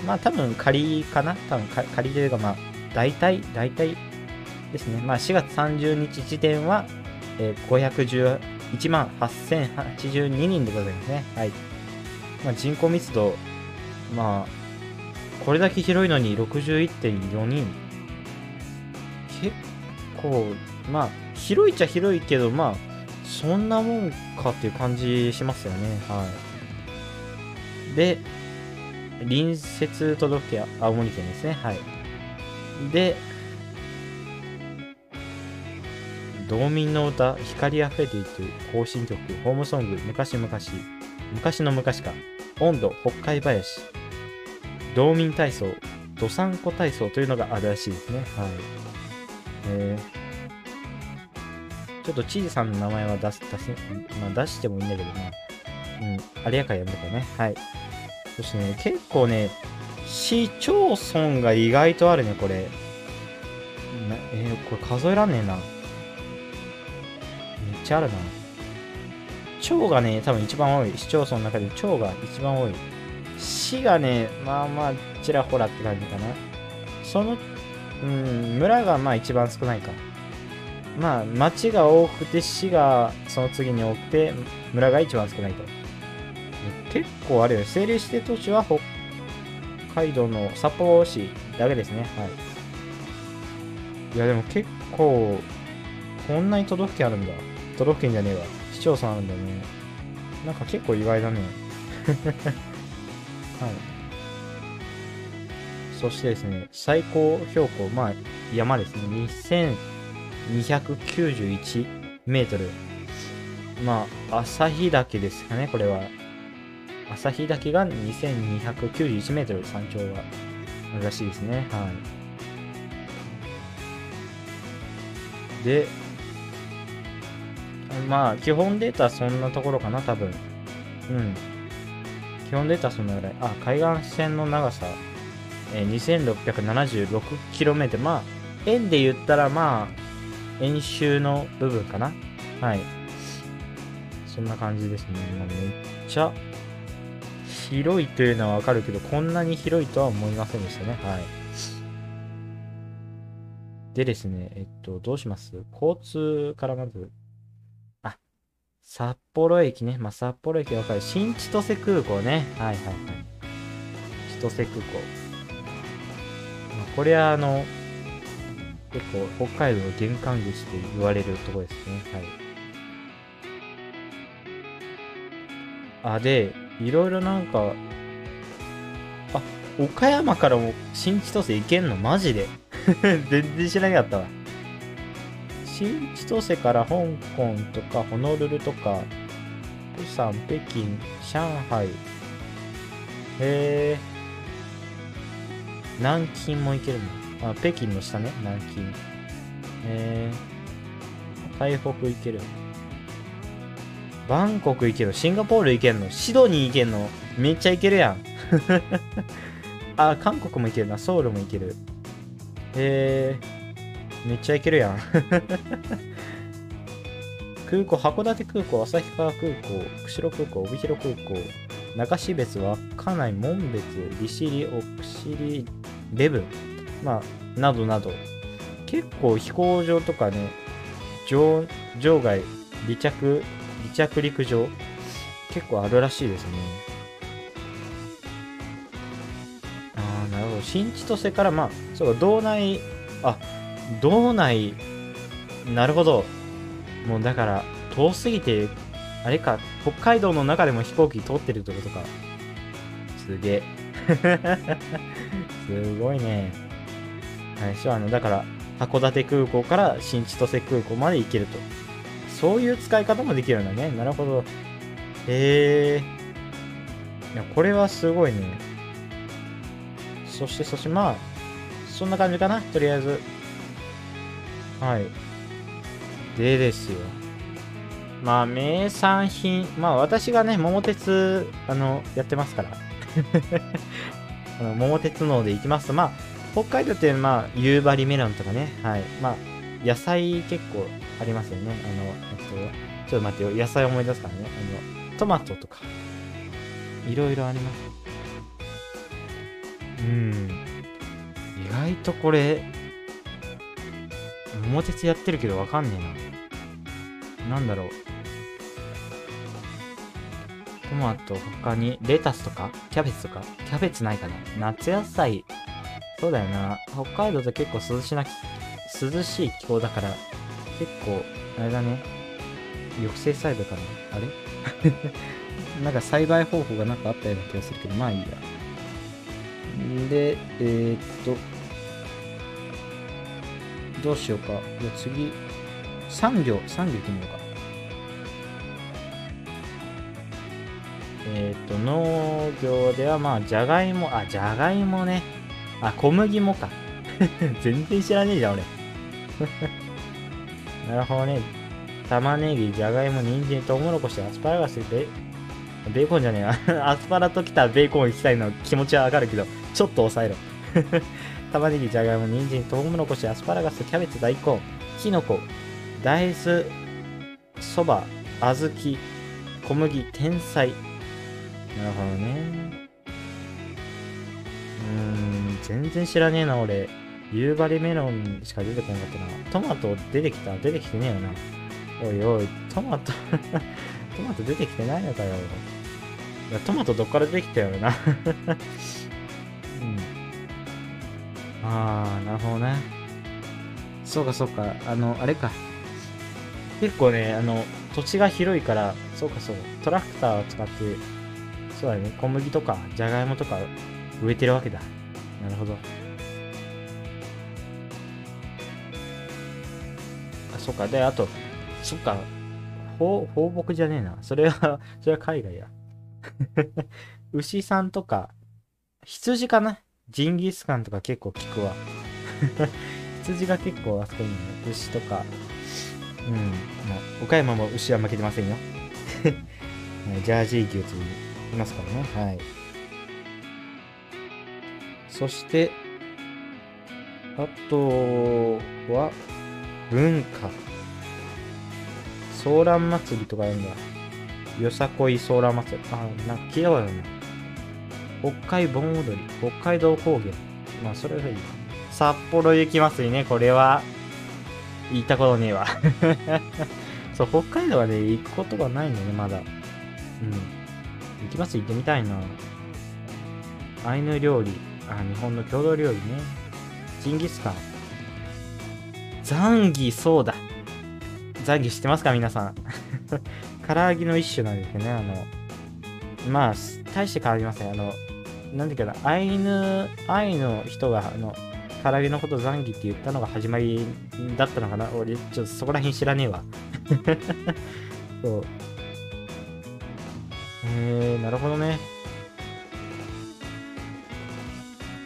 まあ、多分仮かな？多分仮というか、まあ、大体、大体ですね。まあ、4月30日時点は、えー、511万8082人でございますね。はい。まあ、人口密度、まあ、これだけ広いのに61.4人。結構、まあ、広いっちゃ広いけど、まあ、そんなもんかっていう感じしますよね。はい。で、隣接都道府県、青森県ですね。はい。で、道民の歌、光あふれていく行進曲、ホームソング、昔々、昔の昔か、温度、北海林。道民体操、どさんこ体操というのがあるらしいですね。はい。えー、ちょっと知事さんの名前は出す、出す、まあ出してもいいんだけど、まあ、うん、あれやかやめとかね。はい。そしてね、結構ね、市町村が意外とあるね、これ。なえー、これ数えらんねえな。ちゃあるな。町がね、多分一番多い。市町村の中で町が一番多い。市がね、まあまあ、ちらほらって感じかな。その、うん、村がまあ一番少ないか。まあ、町が多くて、市がその次に多くて、村が一番少ないと。結構あるよ。政令指定都市は北海道の札幌市だけですね。はい。いや、でも結構、こんなに都道府県あるんだ。都道府県じゃねえわ。市町村あるんだね。なんか結構意外だね。(laughs) はい。そしてですね、最高標高、まあ山ですね。2291メートル。まあ、旭岳ですかね、これは。旭岳が2291メートル山頂はあるらしいですね。はい。で、まあ、基本データはそんなところかな、多分。うん。基本データはそんなぐらい。あ、海岸線の長さ、えー、2676km。まあ、円で言ったら、まあ、円周の部分かな。はい。そんな感じですね。まあ、めっちゃ、広いというのはわかるけど、こんなに広いとは思いませんでしたね。はい。でですね、えっと、どうします？交通からまず、札幌駅ね。まあ、札幌駅わかる。新千歳空港ね。はいはいはい。千歳空港。まあ、これはあの、結構北海道の玄関口と言われるとこですね。はい。あ、で、いろいろなんか、あ、岡山からも新千歳行けんの？マジで (laughs) 全然知らなかったわ。新千歳から香港とかホノルルとか、釜山、北京、上海、へえ。南京も行けるの？あ、北京の下ね、南京。へえ。台北行ける。バンコク行ける。シンガポール行けんの？シドニー行けんの？めっちゃ行けるやん。(laughs) あ、韓国も行けるな。ソウルも行ける。へえ。めっちゃ行けるやん。(laughs) 空港、函館空港、旭川空港、釧路空港、帯広空港、中標津、稚内、紋別、利尻、奥尻、レブ、まあ、などなど、結構飛行場とかね、場場外、離着、離着陸場、結構あるらしいですね。ああ、なるほど。新千歳から、まあ、そうか、道内、あ、道内、なるほど。もうだから、遠すぎて、あれか、北海道の中でも飛行機通ってるってことか。すげえ。(laughs) すごいね。はい、そう、あの、だから、函館空港から新千歳空港まで行けると。そういう使い方もできるんだね。なるほど。へえ。いや、これはすごいね。そして、そして、まあ、そんな感じかな。とりあえず。はい。でですよ。まあ、名産品。まあ、私がね、桃鉄、あの、やってますから。(laughs) あの桃鉄ので行きますと、まあ、北海道って、まあ、夕張メロンとかね。はい。まあ、野菜結構ありますよね。あの、えっと、ちょっと待ってよ。野菜思い出すからね。あの、トマトとか。いろいろあります。うん。意外とこれ、桃鉄やってるけどわかんねえな。なんだろう。トマト、他に、レタスとか？キャベツとか？キャベツないかな夏野菜。そうだよな。北海道って結構涼しなき、涼しい気候だから、結構、あれだね。抑制栽培かなあれ？(laughs) なんか栽培方法がなんかあったような気がするけど、まあいいや。で、えー、っと、どうしようか。じゃ次、産業、産業行ってみようか。えっ、と、農業ではまあ、じゃがいも、あ、じゃがいもね。あ、小麦もか。(laughs) 全然知らねえじゃん、俺。(laughs) なるほどね。玉ねぎ、じゃがいも、人参、トウモロコシ、アスパラガス、ベベーコンじゃねえな。(laughs) アスパラときたベーコン行きたいの気持ちはわかるけど、ちょっと抑えろ。玉ねぎ、じゃがいも、人参、トウモロコシ、アスパラガス、キャベツ、大根、きのこ、大豆、そば、小豆、小麦、天才。なるほどね。うーん、全然知らねえな、俺。夕張メロンしか出てこなかったな。トマト出てきた？出てきてねえよな。おいおい、トマト (laughs) トマト出てきてないのかよ。いや、トマトどっから出てきたよな。うん。あ、なるほどね。そうかそうか。あの、あれか。結構ね、あの、土地が広いから、そうかそう。トラクターを使って、そうだね、小麦とか、じゃがいもとか植えてるわけだ。なるほど。あ、そっか。で、あと、そっか。放放牧じゃねえな。それは、それは海外や。(laughs) 牛さんとか、羊かな？ジンギスカンとか結構聞くわ。(laughs) 羊が結構あそこにね、牛とか、うん、まあ、岡山も牛は負けてませんよ。(laughs) ジャージー牛といますからね。はい。そして、あとは、文化。ソーラン祭りとかあるんだ。よさこいソーラン祭り。あ、なんか聞いたことあるな。北海盆踊り。北海道高原。まあ、それがいい。札幌雪まつりね、これは、行ったことねえわ。(laughs) そう、北海道はね、行くことがないんだよね、まだ。うん。雪まつり行ってみたいな。アイヌ料理。あ、日本の郷土料理ね。ジンギスカン。ザンギ、そうだ。ザンギ知ってますか皆さん。(laughs) 唐揚げの一種なんですよね。あの、まあ、大して変わりません。あの、なんだっけな、アイヌ、アイヌの人が、あの、唐揚げのことザンギって言ったのが始まりだったのかな俺、ちょっとそこら辺知らねえわ。(laughs) そう。えー、なるほどね。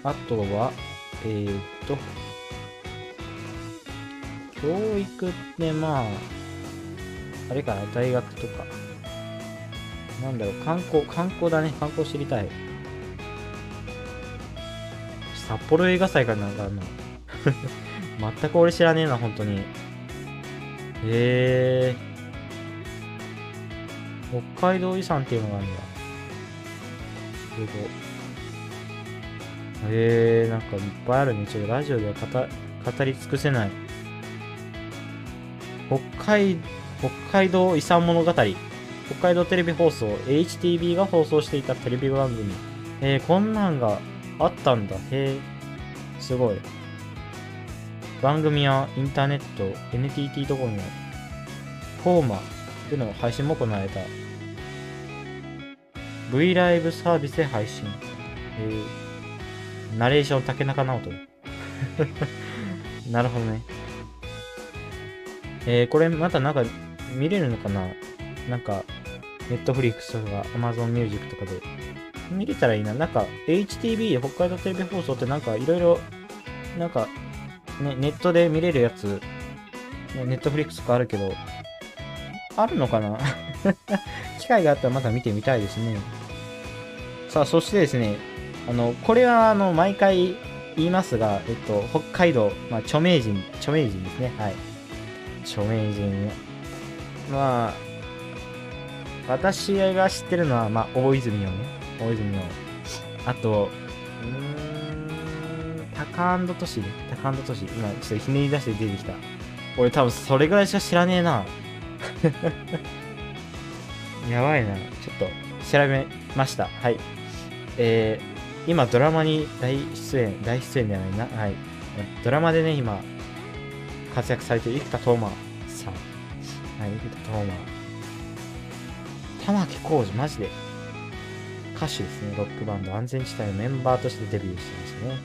あとは、えー、っと、教育ってまあ、あれかな、大学とか。なんだろう、観光、観光だね、観光知りたい。札幌映画祭かなんかあるの。(laughs) 全く俺知らねえな、本当に。へえ。北海道遺産っていうのがあるんだ。すご。へえ、なんかいっぱいあるね。ちょっとラジオでは語語り尽くせない。北海、北海道遺産物語。北海道テレビ放送、HTB が放送していたテレビ番組。えー、こんなんがあったんだ。へえ。すごい。番組やインターネット、NTT ドコモ、フォーマでの配信も行われた。V ライブサービスで配信。えー、ナレーション竹中直人。(laughs) なるほどね。えー、これまたなんか見れるのかな？なんか、ネットフリックスとか Amazon Music とかで見れたらいいな。なんか、HTB、北海道テレビ放送ってなんかいろいろ、なんか、ね、ネットで見れるやつ、ネットフリックスとかあるけど、あるのかな？(laughs) 機会があったらまた見てみたいですね。さあ、そしてですね、あの、これはあの、毎回言いますが、えっと、北海道、まあ、著名人、著名人ですね。はい。著名人。まあ、私が知ってるのは、まあ、大泉洋ね。大泉洋。あと、うん、タカアンドトシね。タカアンドトシ。今、ちょっとひねり出して出てきた。俺多分それぐらいしか知らねえな。(laughs) やばいな。ちょっと調べました。はい。えー、今ドラマに大出演、大出演じゃないな。はい。ドラマでね、今、活躍されてる生田斗真さん。はい、生田斗真。玉置浩二、マジで。歌手ですね。ロックバンド安全地帯のメンバーとしてデビューしてましたね。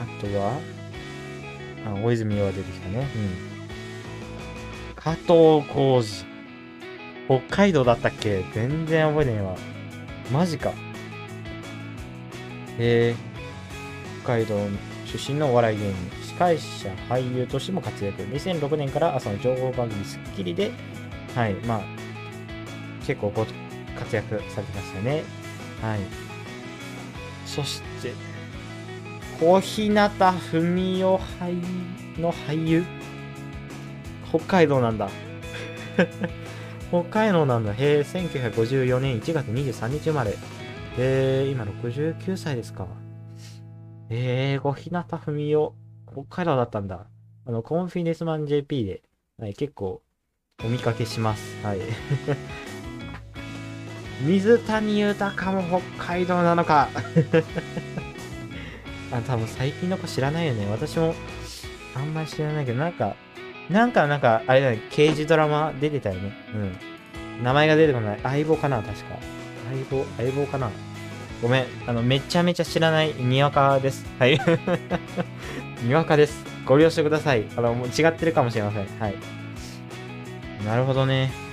あとは、あ、大泉洋が出てきたね。うん。加藤浩二。北海道だったっけ？全然覚えてねえわ。マジか。えー、北海道出身のお笑い芸人、司会者、俳優としても活躍。2006年から朝の情報番組スッキリで、はい、まあ、結構ご活躍されてましたね。はい。そして、小日向文世俳の俳優北海道なんだ。北海道なんだ。(laughs) へえ、1954年1月23日生まれ。えー、今69歳ですか。えー、小日向文世、北海道だったんだ。あの、コンフィデンスマン JP で、はい、結構お見かけします。はい。水谷豊も北海道なのか。(laughs) あ、多分最近の子知らないよね。私もあんまり知らないけど、なんか、なんか、なんか、あれだね、刑事ドラマ出てたよね。うん。名前が出てこない。相棒かな、確か。相棒、相棒かな。ごめん。あの、めちゃめちゃ知らない、にわかです。はい。(laughs) にわかです。ご了承ください。あの、もう違ってるかもしれません。はい。なるほどね。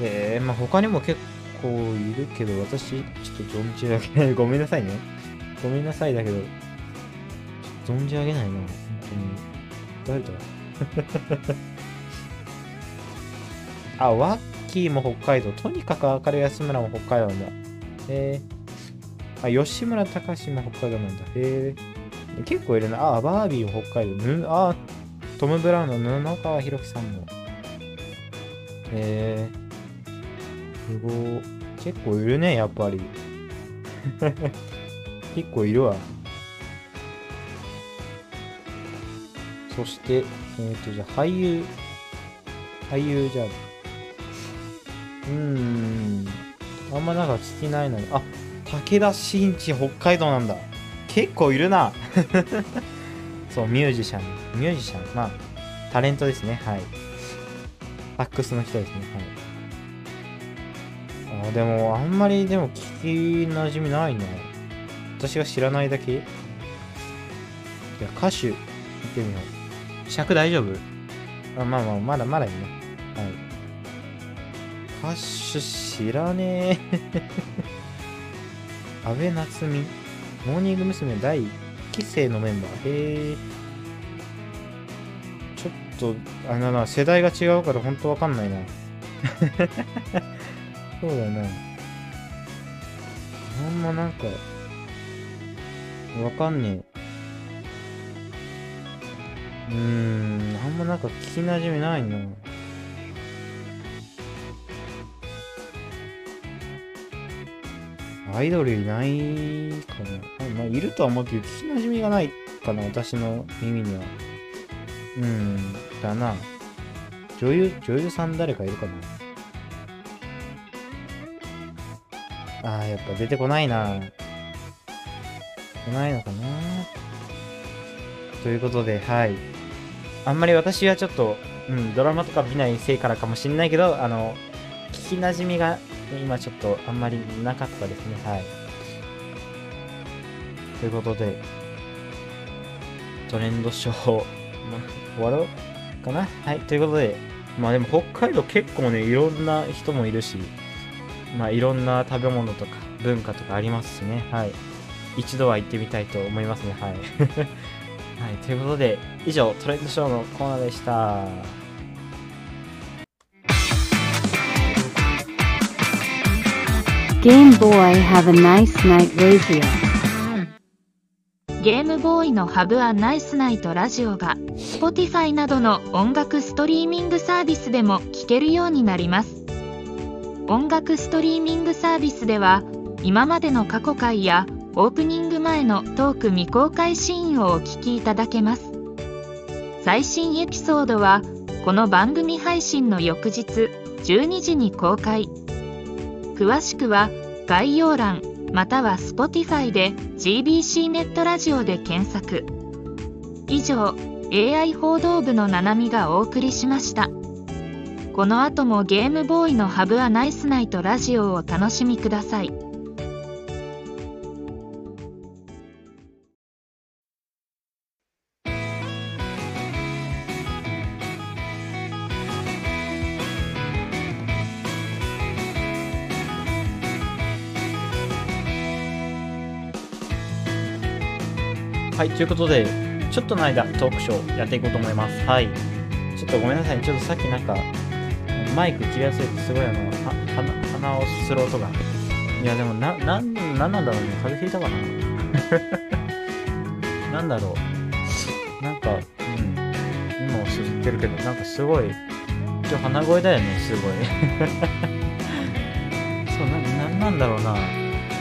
えー、まあ他にも結構いるけど、私、ちょっと存じ上げない。(laughs) ごめんなさいね。ごめんなさいだけど、存じ上げないな。本当に。誰だ？(laughs) あ、ワッキーも北海道。とにかく明るい安村も北海道なんだ。へえ。あ、吉村隆も北海道なんだ。へえ。結構いるな。あ、バービーも北海道。ぬ、あ、トム・ブラウンの布川博樹さんも。へえ。すごい。結構いるね、やっぱり。(laughs) 結構いるわ。そして、えっ、と、じゃあ、俳優。俳優、じゃあ。うーん。あんまなんか聞きないのに。あ、武田真一、北海道なんだ。結構いるな。(laughs) そう、ミュージシャン。ミュージシャン。まあ、タレントですね。はい。サックスの人ですね。はい。あ、でも、あんまりでも聞き馴染みないな。私が知らないだけじゃあ歌手、見てみよう。尺大丈夫？あまあまあ、まだまだいいね。はい。歌手知らねえ。(laughs) 安倍夏実。モーニング娘。第1期生のメンバー。へえ。ちょっと、あれだな、世代が違うから本当わかんないな。(laughs) そうだな。あんまなんか、わかんねえ。うーん、あんまなんか聞き馴染みないな。アイドルいないかな。あまあ、いるとは思うけど、聞き馴染みがないかな、私の耳には。うん、だな。女優、女優さん誰かいるかな。ああ、やっぱ出てこないな。来ないのかな。ということで、はい。あんまり私はちょっと、うん、ドラマとか見ないせいからかもしれないけど、あの、聞き馴染みが今ちょっとあんまりなかったですね。はい。ということで、トレンドショー、ま、終わろうかなはい。ということで、まあでも北海道結構ね、いろんな人もいるし、まあいろんな食べ物とか文化とかありますしね。はい。一度は行ってみたいと思いますね。はい。(laughs) はい。ということで、以上、トレンドショーのコーナーでした。Game Boy have a nice night radio. ゲームボーイのハブアナイスナイトラジオが Spotify などの音楽ストリーミングサービスでも聴けるようになります音楽ストリーミングサービスでは今までの過去回やオープニング前のトーク未公開シーンをお聞きいただけます。最新エピソードはこの番組配信の翌日12時に公開。詳しくは概要欄または Spotify で GBC ネットラジオで検索。以上 AI 報道部のななみがお送りしました。この後もゲームボーイのハブはナイスナイトラジオをお楽しみください。はい、ということで、ちょっとの間トークショーやっていこうと思います。はい。ちょっとごめんなさい。ちょっとさっきなんかマイク切りやすいってすごいあの、は鼻鼻をする音が。いや、でもな、なん、なんなんだろうね。風邪ひいたかな (laughs) なんだろう。なんか、うん。今はすすってるけど、なんかすごい、今日鼻声だよね、すごい。(laughs) そう、な、なんなんだろうな。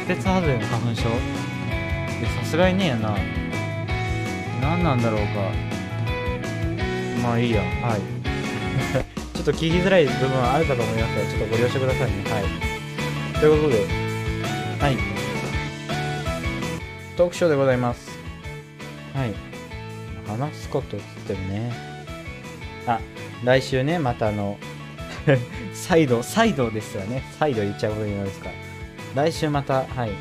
季節外れの花粉症いやさすがにねえよな。何なんだろうか。まあいいや、はい。ちょっと聞きづらい部分はあるかと思いますが、ちょっとご了承くださいね。はい。ということで、はい。トークショーでございます。はい。話すことっつってもね。あ、来週ね、またあの、(laughs) 再度、再度ですよね。再度言っちゃうことになるんですか。来週また、はい。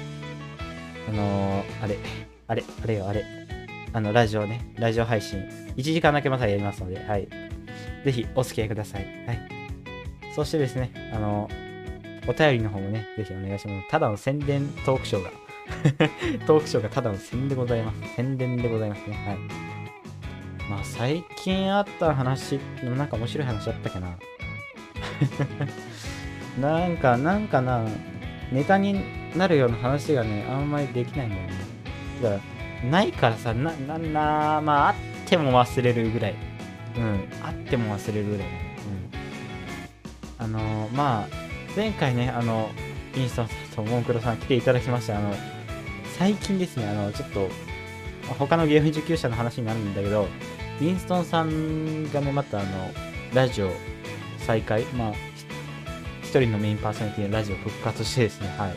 あのー、あれ、あれ、あれよ、あれ。あの、ラジオね、ラジオ配信、1時間だけまたやりますので、はい。ぜひお付き合いください。はい。そしてですね、あのお便りの方もね、ぜひお願いします。ただの宣伝トークショーが、(laughs) トークショーがただの宣伝でございます。宣伝でございますね。はい。まあ、最近あった話、なんか面白い話あったかな？(laughs) なんか、なんかな、ネタになるような話がね、あんまりできないんだよね。だから、ないからさ、な、な、な、まあ、あっても忘れるぐらい。うん、あっても忘れるぐらいね。うん。あのーまあ、前回ね、あの、インスタンさんとモンクロさん来ていただきました。あの、最近ですね、あの、ちょっと、他のゲーム受給者の話になるんだけど、インストンさんがね、またあの、ラジオ再開、まあ、ひ一人のメインパーソナリティのラジオ復活してですね、はい。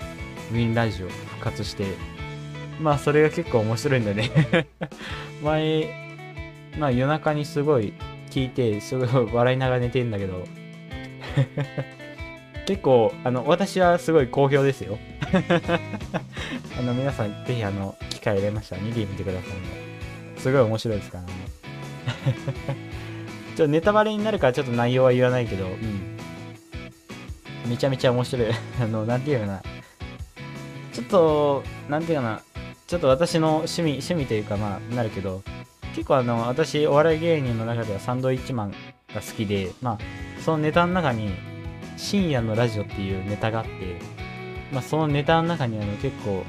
ウィンラジオ復活して、まあ、それが結構面白いんだね。(laughs) 前、まあ、夜中にすごい聞いて、すごい笑いながら寝てんだけど、(laughs) 結構、あの、私はすごい好評ですよ。(laughs) あの、皆さん、ぜひ、あの、機会入れましたら見てみてくださいね。すごい面白いですからね。(laughs) ちょっとネタバレになるからちょっと内容は言わないけど、うん。めちゃめちゃ面白い。あの、なんていうかな。ちょっと、なんていうかな。ちょっと私の趣味、趣味というかまあ、なるけど、結構あの、私、お笑い芸人の中ではサンドイッチマンが好きで、まあ、そのネタの中に、深夜のラジオっていうネタがあって、まあ、そのネタの中にあの、結構、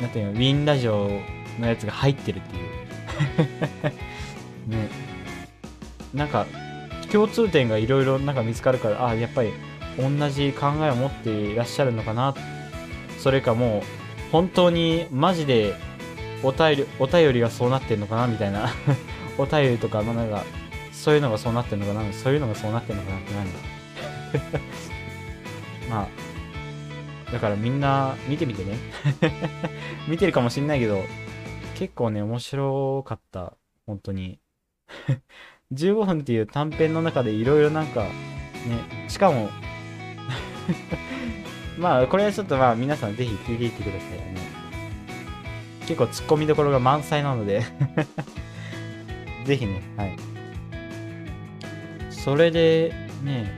なんていうの、ウィンラジオのやつが入ってるっていう。(laughs) ね。なんか、共通点がいろいろなんか見つかるから、あ、やっぱり同じ考えを持っていらっしゃるのかな。それかもう、本当にマジでお便り、お便りがそうなってんのかなみたいな。(laughs) お便りとか、まあなんか、そういうのがそうなってんのかなそういうのがそうなってんのかなってなんだ。(laughs) まあ、だからみんな見てみてね。(laughs) 見てるかもしんないけど、結構ね、面白かった。本当に。15分っていう短編の中でいろいろなんか、ね、しかも、まあ、これはちょっとまあ、皆さんぜひ聞いていってくださいね。結構突っ込みどころが満載なので (laughs) ぜひね、はい。それで、ね、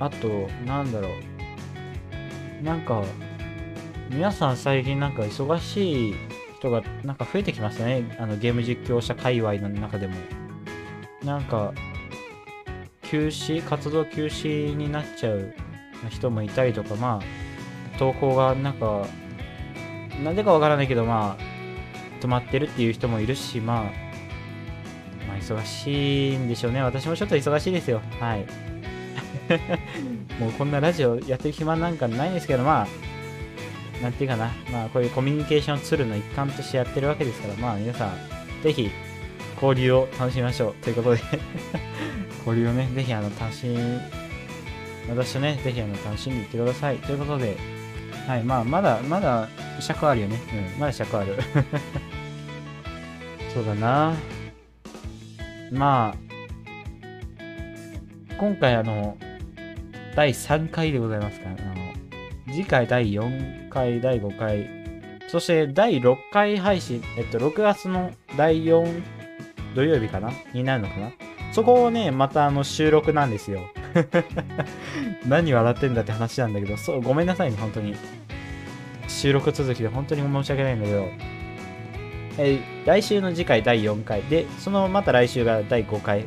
あと、なんだろう。なんか、皆さん最近なんか忙しい人がなんか増えてきましたね。あのゲーム実況者界隈の中でも。なんか、休止、活動休止になっちゃう人もいたりとか、まあ、投稿がなんか、なんでかわからないけど、まあ、止まってるっていう人もいるし、まあ、まあ、忙しいんでしょうね。私もちょっと忙しいですよ。はい。(laughs) もうこんなラジオやってる暇なんかないんですけど、まあ、なんていうかな。まあ、こういうコミュニケーションツールの一環としてやってるわけですから、まあ、皆さん、ぜひ、交流を楽しみましょう。ということで (laughs) 交流をね、ぜひ、あの、楽しみ、私とね、ぜひ、あの、楽しんでいってください。ということで、はい、まあ、まだ、まだ、尺あるよね。うん、まだ尺ある。(laughs) そうだな。まあ、今回あの、第3回でございますから、あの、次回第4回、第5回、そして第6回配信、えっと、6月の第4土曜日かな？になるのかな？そこをね、またあの収録なんですよ。(laughs) 何笑ってんだって話なんだけど、そう、ごめんなさいね、本当に。収録続きで本当に申し訳ないんだけど、えー来週の次回第4回で、そのまた来週が第5回。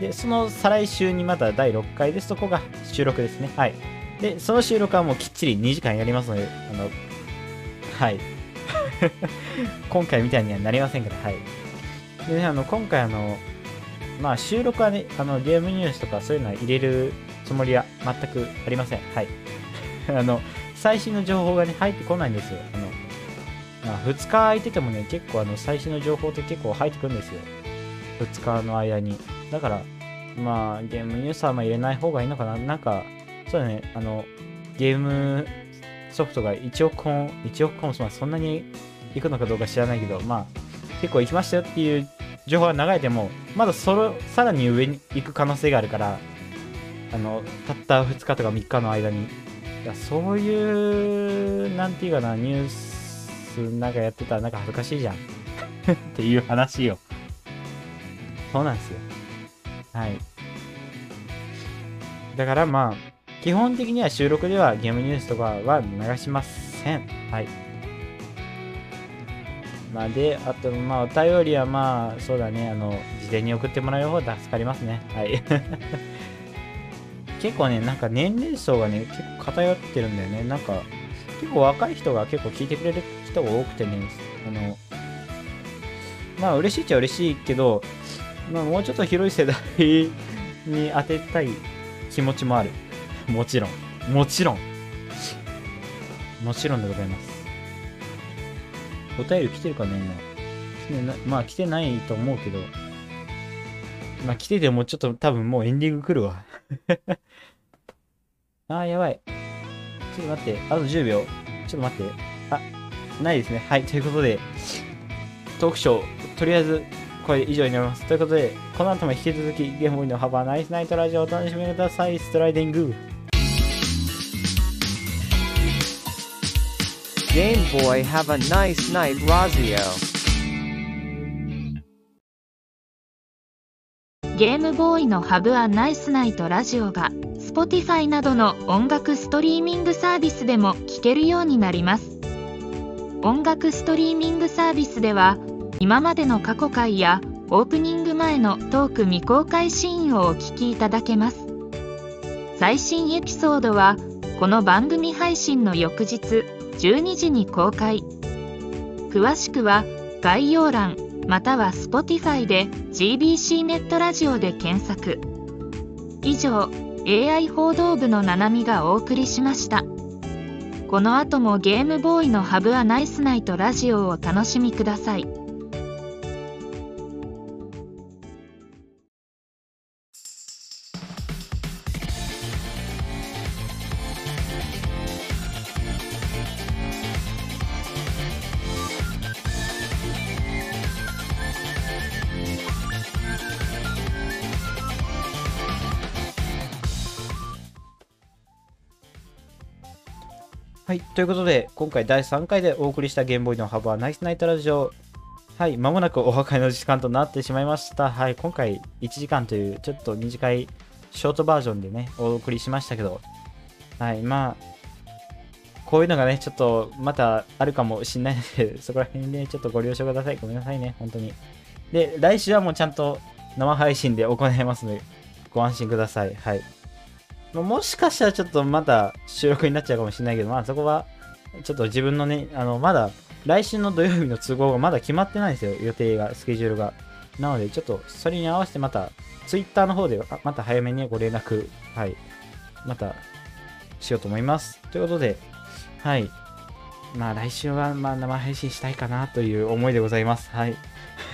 で、その再来週にまた第6回で、そこが収録ですね。はい。で、その収録はもうきっちり2時間やりますので、あの、はい。(laughs) 今回みたいにはなりませんから、はい。でね、あの、今回あの、まあ収録はね、あの、ゲームニュースとかそういうのは入れるつもりは全くありません。はい。(laughs) あの、最新の情報がね、入ってこないんですよ。あの、まあ、2日空いててもね、結構あの、最新の情報って結構入ってくるんですよ。2日の間に。だから、まあ、ゲームニュースはまあ入れない方がいいのかな。なんか、そうだね、あの、ゲームソフトが1億本、1億本、まあそんなに行くのかどうか知らないけど、まあ、結構行きましたよっていう情報が流れても、まだその、さらに上に行く可能性があるから、あの、たった2日とか3日の間に。いやそういう、なんていうかな、ニュースなんかやってたらなんか恥ずかしいじゃん。(laughs) っていう話よ。そうなんですよ。はい。だからまあ、基本的には収録ではゲームニュースとかは流しません。はい。まあで、あと、まあ、お便りはまあ、そうだね、あの、事前に送ってもらう方助かりますね。はい。(laughs) 結構ね、なんか年齢層がね、結構偏ってるんだよね。なんか、結構若い人が結構聞いてくれる人が多くてね、あの、まあ嬉しいっちゃ嬉しいけど、まあもうちょっと広い世代に当てたい気持ちもある。もちろん。もちろん。もちろんでございます。お便り来てるかね、今。来てなまあ来てないと思うけど。まあ来ててもちょっと多分もうエンディング来るわ。(laughs) あーやばい。ちょっと待って。あと10秒。ちょっと待って。あ、ないですね。はい。ということで、トークショー、とりあえず、これで以上になります。ということで、この後も引き続き、ゲームボーイの幅ナイスナイトラジオをお楽しみください。ストライディング。Game Boy have a nice night Razio. ゲームボーイのハブアナイスナイトラジオが Spotify などの音楽ストリーミングサービスでも聴けるようになります音楽ストリーミングサービスでは今までの過去回やオープニング前のトーク未公開シーンをお聞きいただけます最新エピソードはこの番組配信の翌日12時に公開。詳しくは概要欄または Spotify で GBC ネットラジオで検索。以上 AI 報道部のななみがお送りしました。この後もゲームボーイのハブアナイスナイトラジオをお楽しみください。はい。ということで、今回第3回でお送りしたゲームボーイのハブはナイスナイトラジオ。はい。まもなくお別れの時間となってしまいました。はい。今回1時間というちょっと短いショートバージョンでね、お送りしましたけど、はい。まあ、こういうのがね、ちょっとまたあるかもしれないので、(laughs) そこら辺でちょっとご了承ください。ごめんなさいね。本当に。で、来週はもうちゃんと生配信で行いますので、ご安心ください。はい。まもしかしたらちょっとまた収録になっちゃうかもしれないけど、まあそこはちょっと自分のね、あの、まだ来週の土曜日の都合がまだ決まってないんですよ、予定が、スケジュールが。なので、ちょっとそれに合わせてまた、ツイッターの方でまた早めにご連絡、はい、またしようと思います。ということで、はい。まあ来週はまあ生配信したいかなという思いでございます。はい。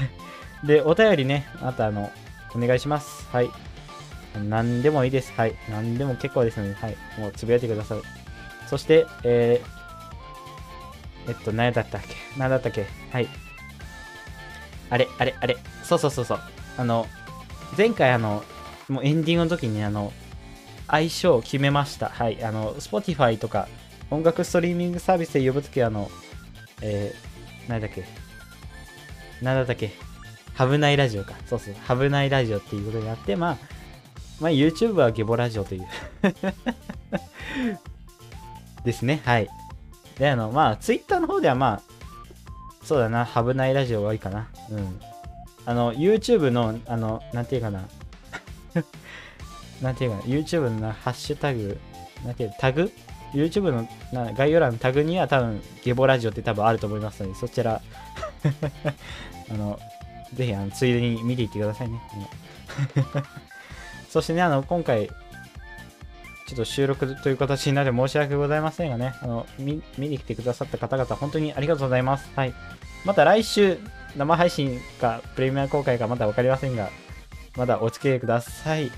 (laughs) で、お便りね、あとあの、お願いします。はい。何でもいいです。はい。何でも結構ですので、はい。もうつぶやいてください。そして、えー、えっと、何だったっけ？何だったっけ？はい。あれ、あれ、あれ。そうそうそうそう。あの、前回あの、もうエンディングの時にあの、相性を決めました。はい。あの、Spotify とか、音楽ストリーミングサービスで呼ぶときあの、えー、何だっけ？何だったっけ？ハブナイラジオか。そうそう。ハブナイラジオっていうことになって、まあ、まあ、YouTube はゲボラジオというですね。はい。で、あの、まあ、Twitter の方ではまあ、そうだな、ハブないラジオがいいかな。うん。あの、YouTube の、あの、なんていうかな。(laughs) なんていうかな、YouTube の、ハッシュタグ、なんていうタグ ?YouTube のな概要欄のタグには多分、ゲボラジオって多分あると思いますので、そちら、(laughs) あの、ぜひ、あの、ついでに見ていってくださいね。うんそしてね、あの、今回、ちょっと収録という形になって申し訳ございませんがね、あの、見見に来てくださった方々、本当にありがとうございます。はい。また来週、生配信か、プレミア公開かまだ分かりませんが、まだお付き合いください。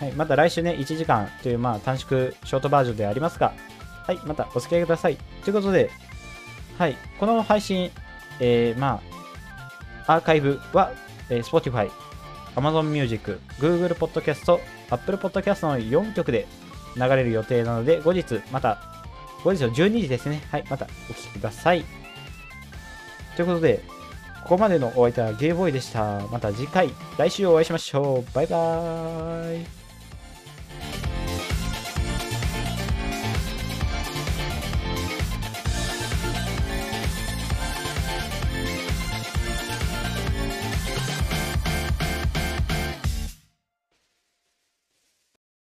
はい。また来週ね、1時間という、まあ、短縮ショートバージョンでありますが、はい。またお付き合いください。ということで、はい。この配信、えー、まあ、アーカイブは、えー Spotify、Amazon Music、Google Podcast、Apple Podcast の4曲で流れる予定なので、後日、また、後日の12時ですね。はい、またお聴きください。ということで、ここまでのお相手はゲイボーイでした。また次回、来週お会いしましょう。バイバーイ。